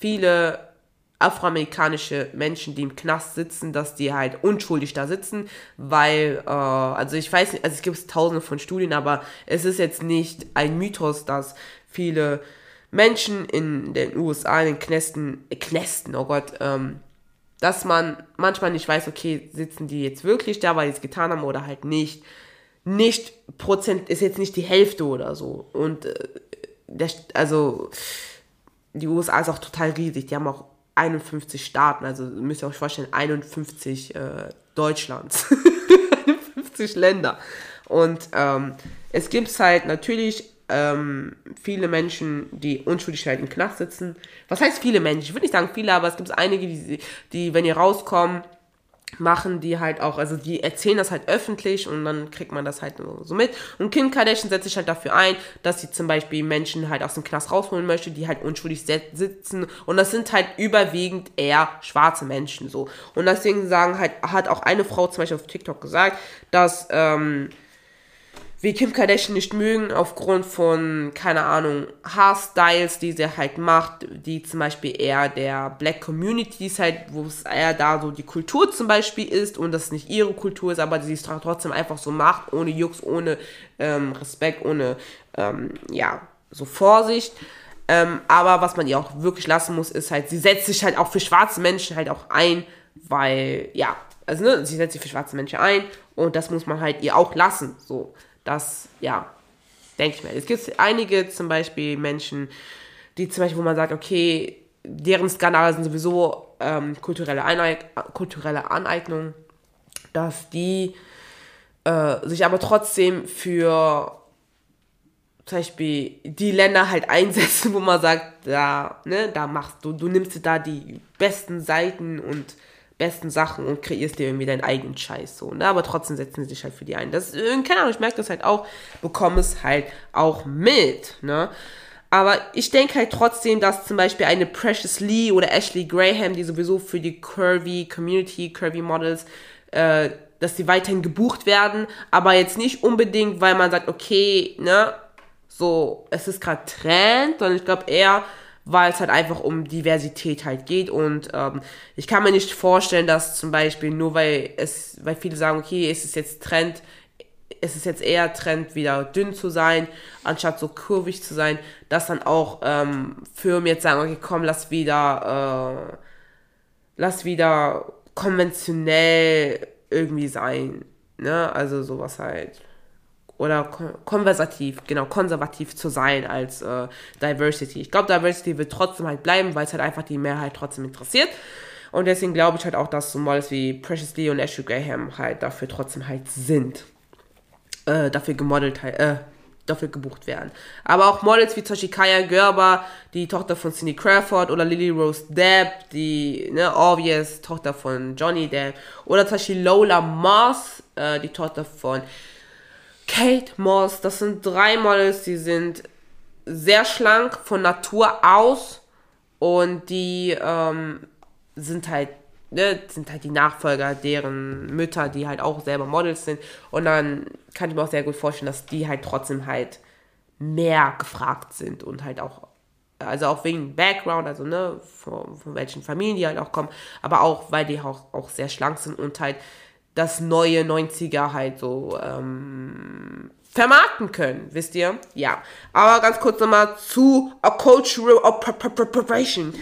[SPEAKER 1] viele afroamerikanische Menschen, die im Knast sitzen, dass die halt unschuldig da sitzen, weil, äh, also ich weiß nicht, also es gibt tausende von Studien, aber es ist jetzt nicht ein Mythos, dass viele Menschen in den USA, in den Knästen, Knästen, oh Gott, ähm, dass man manchmal nicht weiß, okay, sitzen die jetzt wirklich da, weil die es getan haben oder halt nicht. Nicht Prozent ist jetzt nicht die Hälfte oder so. Und äh, der, also die USA ist auch total riesig. Die haben auch 51 Staaten, also müsst ihr euch vorstellen, 51 äh, Deutschlands. 51 Länder. Und ähm, es gibt halt natürlich ähm, viele Menschen, die unschuldig halt im Knast sitzen. Was heißt viele Menschen? Ich würde nicht sagen viele, aber es gibt einige, die, die wenn ihr rauskommt, machen die halt auch, also die erzählen das halt öffentlich und dann kriegt man das halt so mit. Und Kim Kardashian setzt sich halt dafür ein, dass sie zum Beispiel Menschen halt aus dem Knast rausholen möchte, die halt unschuldig sitzen. Und das sind halt überwiegend eher schwarze Menschen so. Und deswegen sagen halt, hat auch eine Frau zum Beispiel auf TikTok gesagt, dass ähm, wir Kim Kardashian nicht mögen aufgrund von, keine Ahnung, Haarstyles, die sie halt macht, die zum Beispiel eher der Black Community ist halt, wo es eher da so die Kultur zum Beispiel ist und das nicht ihre Kultur ist, aber sie es trotzdem einfach so macht, ohne Jux, ohne ähm, Respekt, ohne, ähm, ja, so Vorsicht. Ähm, aber was man ihr auch wirklich lassen muss, ist halt, sie setzt sich halt auch für schwarze Menschen halt auch ein, weil, ja, also ne, sie setzt sich für schwarze Menschen ein und das muss man halt ihr auch lassen, so. Das, ja, denke ich mir. Es gibt einige zum Beispiel Menschen, die zum Beispiel, wo man sagt, okay, deren Skandale sind sowieso ähm, kulturelle, Eineig kulturelle Aneignung, dass die äh, sich aber trotzdem für zum Beispiel die Länder halt einsetzen, wo man sagt, da, ne, da machst du, du nimmst da die besten Seiten und besten Sachen und kreierst dir irgendwie deinen eigenen Scheiß so, ne? Aber trotzdem setzen sie sich halt für die ein. Das, äh, keine Ahnung, ich merke das halt auch, bekomme es halt auch mit, ne? Aber ich denke halt trotzdem, dass zum Beispiel eine Precious Lee oder Ashley Graham, die sowieso für die Curvy Community, Curvy Models, äh, dass die weiterhin gebucht werden, aber jetzt nicht unbedingt, weil man sagt, okay, ne, so, es ist gerade Trend, sondern ich glaube eher, weil es halt einfach um Diversität halt geht. Und ähm, ich kann mir nicht vorstellen, dass zum Beispiel nur weil es, weil viele sagen, okay, es ist jetzt Trend, es ist jetzt eher Trend, wieder dünn zu sein, anstatt so kurvig zu sein, dass dann auch ähm, Firmen jetzt sagen, okay, komm, lass wieder, äh, lass wieder konventionell irgendwie sein, ne, also sowas halt oder konversativ, genau, konservativ zu sein als äh, Diversity. Ich glaube, Diversity wird trotzdem halt bleiben, weil es halt einfach die Mehrheit trotzdem interessiert. Und deswegen glaube ich halt auch, dass so Models wie Precious Lee und Ashley Graham halt dafür trotzdem halt sind. Äh, dafür gemodelt halt, äh, dafür gebucht werden. Aber auch Models wie Toshikaya Gerber, die Tochter von Cindy Crawford, oder Lily Rose Depp, die, ne, Obvious, Tochter von Johnny Depp, oder zum Beispiel Lola Moss, äh, die Tochter von Kate Moss, das sind drei Models, die sind sehr schlank von Natur aus und die ähm, sind halt ne, sind halt die Nachfolger deren Mütter, die halt auch selber Models sind. Und dann kann ich mir auch sehr gut vorstellen, dass die halt trotzdem halt mehr gefragt sind und halt auch also auch wegen Background, also ne, von, von welchen Familien die halt auch kommen, aber auch, weil die auch, auch sehr schlank sind und halt das neue 90er halt so ähm, vermarkten können, wisst ihr? Ja. Aber ganz kurz nochmal zu A Cultural Preparation.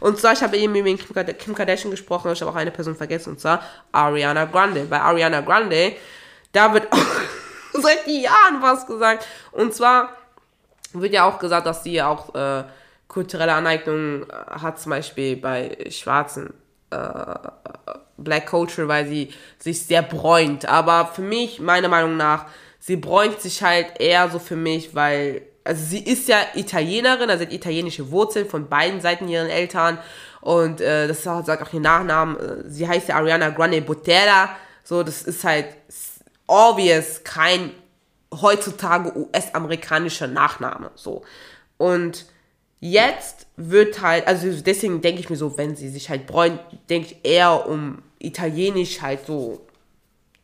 [SPEAKER 1] Und zwar, ich habe eben mit Kim Kardashian gesprochen, ich habe auch eine Person vergessen, und zwar Ariana Grande. Bei Ariana Grande, da wird auch seit Jahren was gesagt. Und zwar wird ja auch gesagt, dass sie auch äh, kulturelle Aneignung hat, zum Beispiel bei Schwarzen. Äh, Black Culture, weil sie sich sehr bräunt. Aber für mich, meiner Meinung nach, sie bräunt sich halt eher so für mich, weil, also sie ist ja Italienerin, also hat italienische Wurzeln von beiden Seiten ihren Eltern. Und äh, das sagt auch ihr Nachnamen. Äh, sie heißt ja Ariana Grande Botera. So, das ist halt obvious kein heutzutage US-amerikanischer Nachname. So. Und jetzt wird halt, also deswegen denke ich mir so, wenn sie sich halt bräunt, denke ich eher um italienisch halt so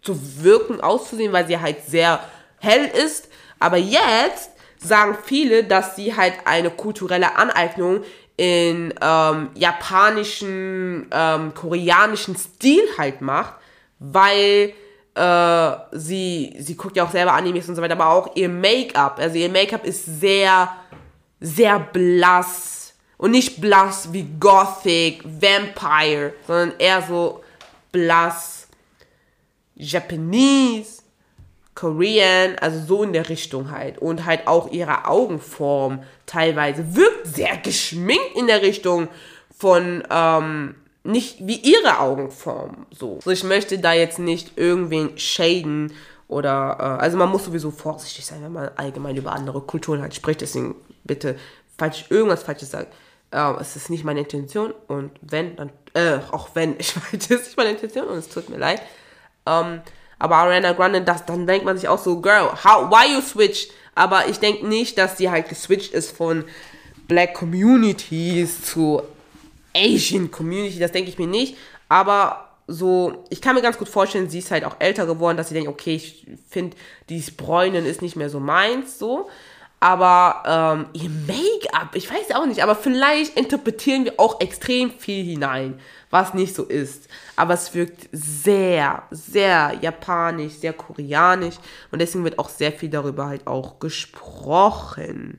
[SPEAKER 1] zu wirken, auszusehen, weil sie halt sehr hell ist. Aber jetzt sagen viele, dass sie halt eine kulturelle Aneignung in ähm, japanischen, ähm, koreanischen Stil halt macht, weil äh, sie, sie guckt ja auch selber Animes und so weiter, aber auch ihr Make-up, also ihr Make-up ist sehr, sehr blass und nicht blass wie Gothic, Vampire, sondern eher so blass, Japanese, Korean, also so in der Richtung halt. Und halt auch ihre Augenform teilweise wirkt sehr geschminkt in der Richtung von, ähm, nicht wie ihre Augenform so. Also ich möchte da jetzt nicht irgendwen shaden oder, äh, also man muss sowieso vorsichtig sein, wenn man allgemein über andere Kulturen halt spricht. Deswegen bitte, falls ich irgendwas Falsches sage, Äh, es ist nicht meine Intention und wenn, dann, äh, auch wenn, ich weiß, es ist nicht meine Intention und es tut mir leid. Ähm, aber Ariana Grande, das, dann denkt man sich auch so, Girl, how, why you switch? Aber ich denke nicht, dass sie halt geswitcht ist von Black Communities zu Asian Community, das denke ich mir nicht. Aber so, ich kann mir ganz gut vorstellen, sie ist halt auch älter geworden, dass sie denkt, okay, ich finde, dieses Bräunen ist nicht mehr so meins, so. Aber ähm, ihr Make-up, ich weiß auch nicht, aber vielleicht interpretieren wir auch extrem viel hinein, was nicht so ist. Aber es wirkt sehr, sehr japanisch, sehr koreanisch und deswegen wird auch sehr viel darüber halt auch gesprochen.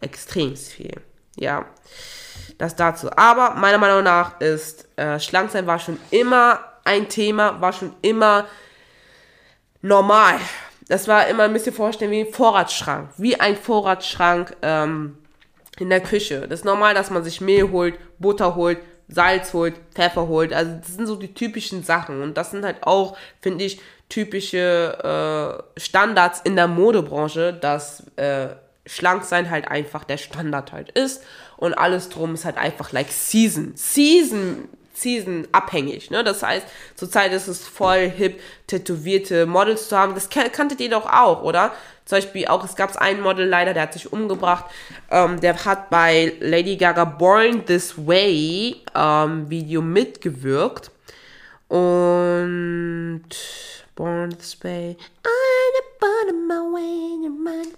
[SPEAKER 1] Extrem viel. Ja, das dazu. Aber meiner Meinung nach ist äh, Schlanksein war schon immer ein Thema, war schon immer normal das war immer ein bisschen vorstellen wie ein Vorratsschrank. Wie ein Vorratsschrank ähm, in der Küche. Das ist normal, dass man sich Mehl holt, Butter holt, Salz holt, Pfeffer holt. Also das sind so die typischen Sachen. Und das sind halt auch, finde ich, typische äh, Standards in der Modebranche, dass äh, schlank sein halt einfach der Standard halt ist. Und alles drum ist halt einfach like Season. Season Season abhängig. Ne? Das heißt, zurzeit ist es voll hip, tätowierte Models zu haben. Das kanntet ihr doch auch, oder? Zum Beispiel auch, es gab ein Model leider, der hat sich umgebracht. Ähm, der hat bei Lady Gaga Born This Way ähm, Video mitgewirkt. Und Born This Way. I'm born my way, your mind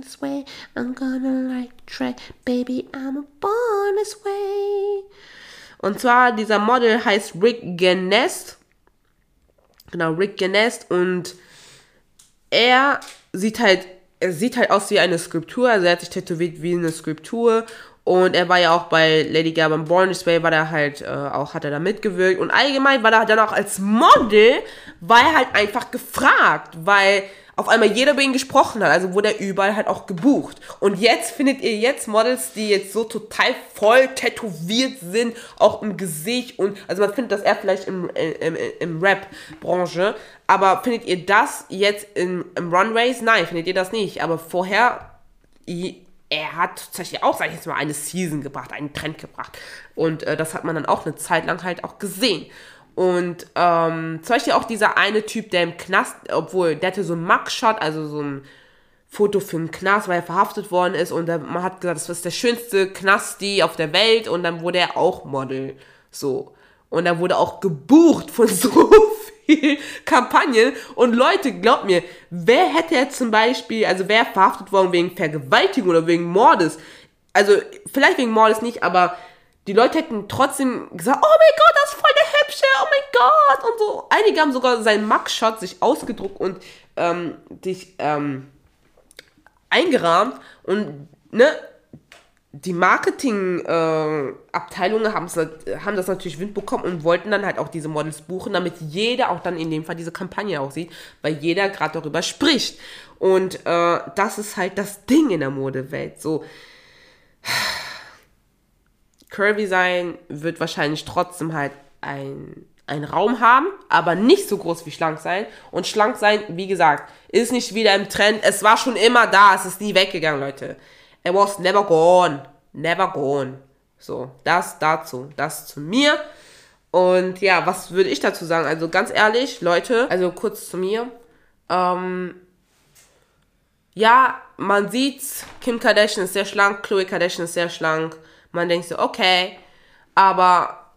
[SPEAKER 1] this way. I'm gonna like track, baby, I'm born this way. Und zwar, dieser Model heißt Rick Genest. Genau, Rick Genest. Und er sieht halt, er sieht halt aus wie eine Skulptur. Also er hat sich tätowiert wie eine Skulptur. Und er war ja auch bei Lady Gaga beim Born This Way, war er halt, äh, auch, hat er da mitgewirkt. Und allgemein war er dann auch als Model, war er halt einfach gefragt, weil auf einmal jeder über ihn gesprochen hat, also wurde er überall halt auch gebucht. Und jetzt findet ihr jetzt Models, die jetzt so total voll tätowiert sind, auch im Gesicht und, also man findet das eher vielleicht im, im, im Rap-Branche, aber findet ihr das jetzt im, im Runways? Nein, findet ihr das nicht. Aber vorher, er hat tatsächlich auch, sag ich jetzt mal, eine Season gebracht, einen Trend gebracht. Und äh, das hat man dann auch eine Zeit lang halt auch gesehen. Und ähm, zum Beispiel auch dieser eine Typ, der im Knast, obwohl der hatte so ein Mugshot, also so ein Foto für einen Knast, weil er verhaftet worden ist und dann, man hat gesagt, das ist der schönste Knasti auf der Welt und dann wurde er auch Model. So. Und er wurde auch gebucht von so viel Kampagnen. Und Leute, glaubt mir, wer hätte jetzt zum Beispiel, also wer verhaftet worden wegen Vergewaltigung oder wegen Mordes? Also, vielleicht wegen Mordes nicht, aber die Leute hätten trotzdem gesagt, oh mein Gott, das ist voll der Hübsche, oh mein Gott und so. Einige haben sogar seinen Mugshot sich ausgedruckt und ähm, dich ähm, eingerahmt und ne, die Marketing-Abteilungen äh, haben das natürlich Wind bekommen und wollten dann halt auch diese Models buchen, damit jeder auch dann in dem Fall diese Kampagne auch sieht, weil jeder gerade darüber spricht. Und äh, das ist halt das Ding in der Modewelt. So curvy sein wird wahrscheinlich trotzdem halt ein, ein Raum haben, aber nicht so groß wie schlank sein. Und schlank sein, wie gesagt, ist nicht wieder im Trend. Es war schon immer da, es ist nie weggegangen, Leute. It was never gone. Never gone. So, das dazu. Das zu mir. Und ja, was würde ich dazu sagen? Also ganz ehrlich, Leute, also kurz zu mir. Ähm, ja, man sieht's, Kim Kardashian ist sehr schlank, Chloe Kardashian ist sehr schlank. Man denkt so, okay, aber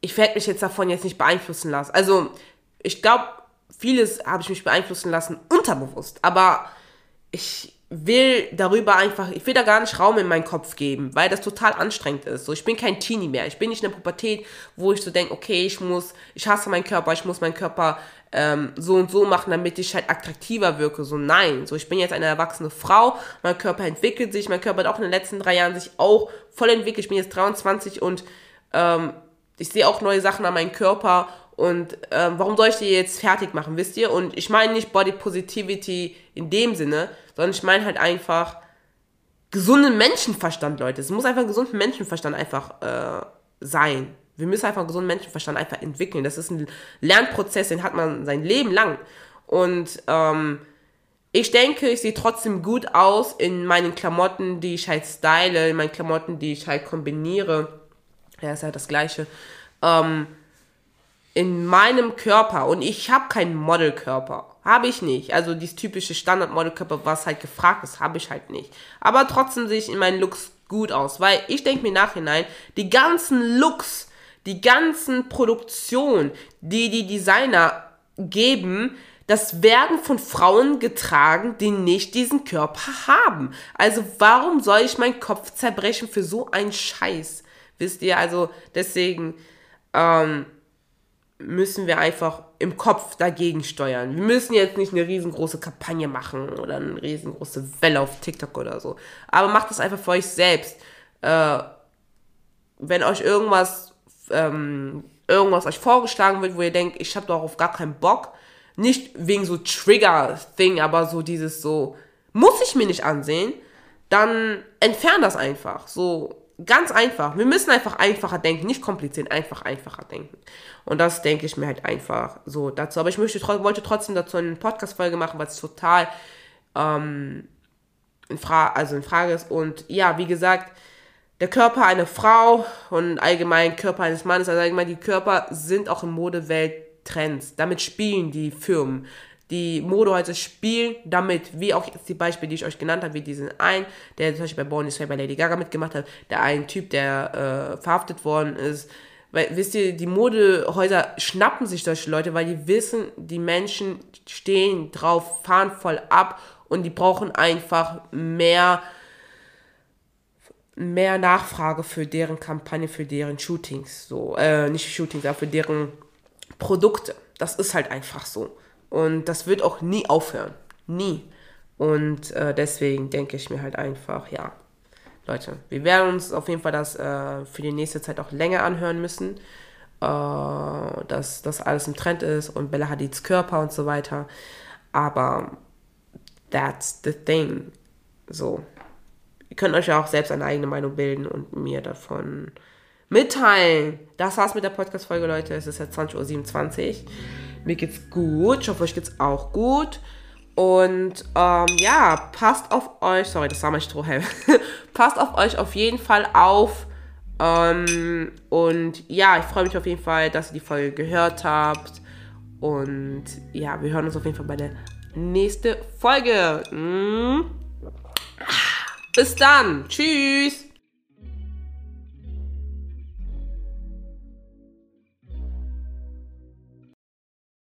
[SPEAKER 1] ich werde mich jetzt davon jetzt nicht beeinflussen lassen. Also, ich glaube, vieles habe ich mich beeinflussen lassen, unterbewusst. Aber ich will darüber einfach, ich will da gar nicht Raum in meinen Kopf geben, weil das total anstrengend ist. So, ich bin kein Teenie mehr. Ich bin nicht in der Pubertät, wo ich so denke, okay, ich muss, ich hasse meinen Körper, ich muss meinen Körper ähm, so und so machen, damit ich halt attraktiver wirke. So, nein. So, ich bin jetzt eine erwachsene Frau, mein Körper entwickelt sich, mein Körper hat auch in den letzten drei Jahren sich auch voll entwickelt. Ich bin jetzt 23 und ähm, ich sehe auch neue Sachen an meinem Körper und ähm, warum soll ich die jetzt fertig machen, wisst ihr? Und ich meine nicht Body Positivity in dem Sinne, sondern ich meine halt einfach gesunden Menschenverstand, Leute. Es muss einfach ein gesunden Menschenverstand einfach äh, sein. Wir müssen einfach einen gesunden Menschenverstand einfach entwickeln. Das ist ein Lernprozess, den hat man sein Leben lang. Und ähm, ich denke, ich sehe trotzdem gut aus in meinen Klamotten, die ich halt style, in meinen Klamotten, die ich halt kombiniere. Ja, ist halt das Gleiche. Ähm, in meinem Körper und ich habe keinen Modelkörper. Habe ich nicht. Also dieses typische Standard-Modelkörper, was halt gefragt ist, habe ich halt nicht. Aber trotzdem sehe ich in meinen Looks gut aus, weil ich denke mir nachhinein, die ganzen Looks, die ganzen Produktionen, die die Designer geben, das werden von Frauen getragen, die nicht diesen Körper haben. Also warum soll ich meinen Kopf zerbrechen für so einen Scheiß? Wisst ihr, also deswegen, ähm, müssen wir einfach im Kopf dagegen steuern. Wir müssen jetzt nicht eine riesengroße Kampagne machen oder eine riesengroße Welle auf TikTok oder so. Aber macht das einfach für euch selbst. Äh, wenn euch irgendwas, ähm, irgendwas euch vorgeschlagen wird, wo ihr denkt, ich habe darauf gar keinen Bock, nicht wegen so Trigger-Thing, aber so dieses so, muss ich mir nicht ansehen, dann entfern das einfach. So, Ganz einfach. Wir müssen einfach einfacher denken, nicht kompliziert, einfach einfacher denken. Und das denke ich mir halt einfach so dazu. Aber ich möchte, wollte trotzdem dazu eine Podcast-Folge machen, weil es total ähm, in, Fra also in Frage ist. Und ja, wie gesagt, der Körper einer Frau und allgemein Körper eines Mannes, also allgemein die Körper sind auch in Modewelt Trends. Damit spielen die Firmen die Modehäuser spielen damit, wie auch jetzt die Beispiele, die ich euch genannt habe, wie diesen einen, der zum Beispiel bei Bonnie Sway bei Lady Gaga mitgemacht hat, der ein Typ, der äh, verhaftet worden ist. Weil, wisst ihr, die Modehäuser schnappen sich solche Leute, weil die wissen, die Menschen stehen drauf, fahren voll ab und die brauchen einfach mehr, mehr Nachfrage für deren Kampagne, für deren Shootings. So, äh, nicht Shootings, aber für deren Produkte. Das ist halt einfach so. Und das wird auch nie aufhören. Nie. Und äh, deswegen denke ich mir halt einfach, ja, Leute, wir werden uns auf jeden Fall das äh, für die nächste Zeit auch länger anhören müssen, äh, dass das alles im Trend ist und Bella Hadids Körper und so weiter. Aber that's the thing. So. Ihr könnt euch ja auch selbst eine eigene Meinung bilden und mir davon mitteilen. Das war's mit der Podcast-Folge, Leute. Es ist jetzt 20.27 Uhr. Mir geht's gut. Ich hoffe, euch geht's auch gut. Und ähm, ja, passt auf euch. Sorry, das war mein Strohhelm. passt auf euch auf jeden Fall auf. Ähm, und ja, ich freue mich auf jeden Fall, dass ihr die Folge gehört habt. Und ja, wir hören uns auf jeden Fall bei der nächsten Folge. Bis dann. Tschüss.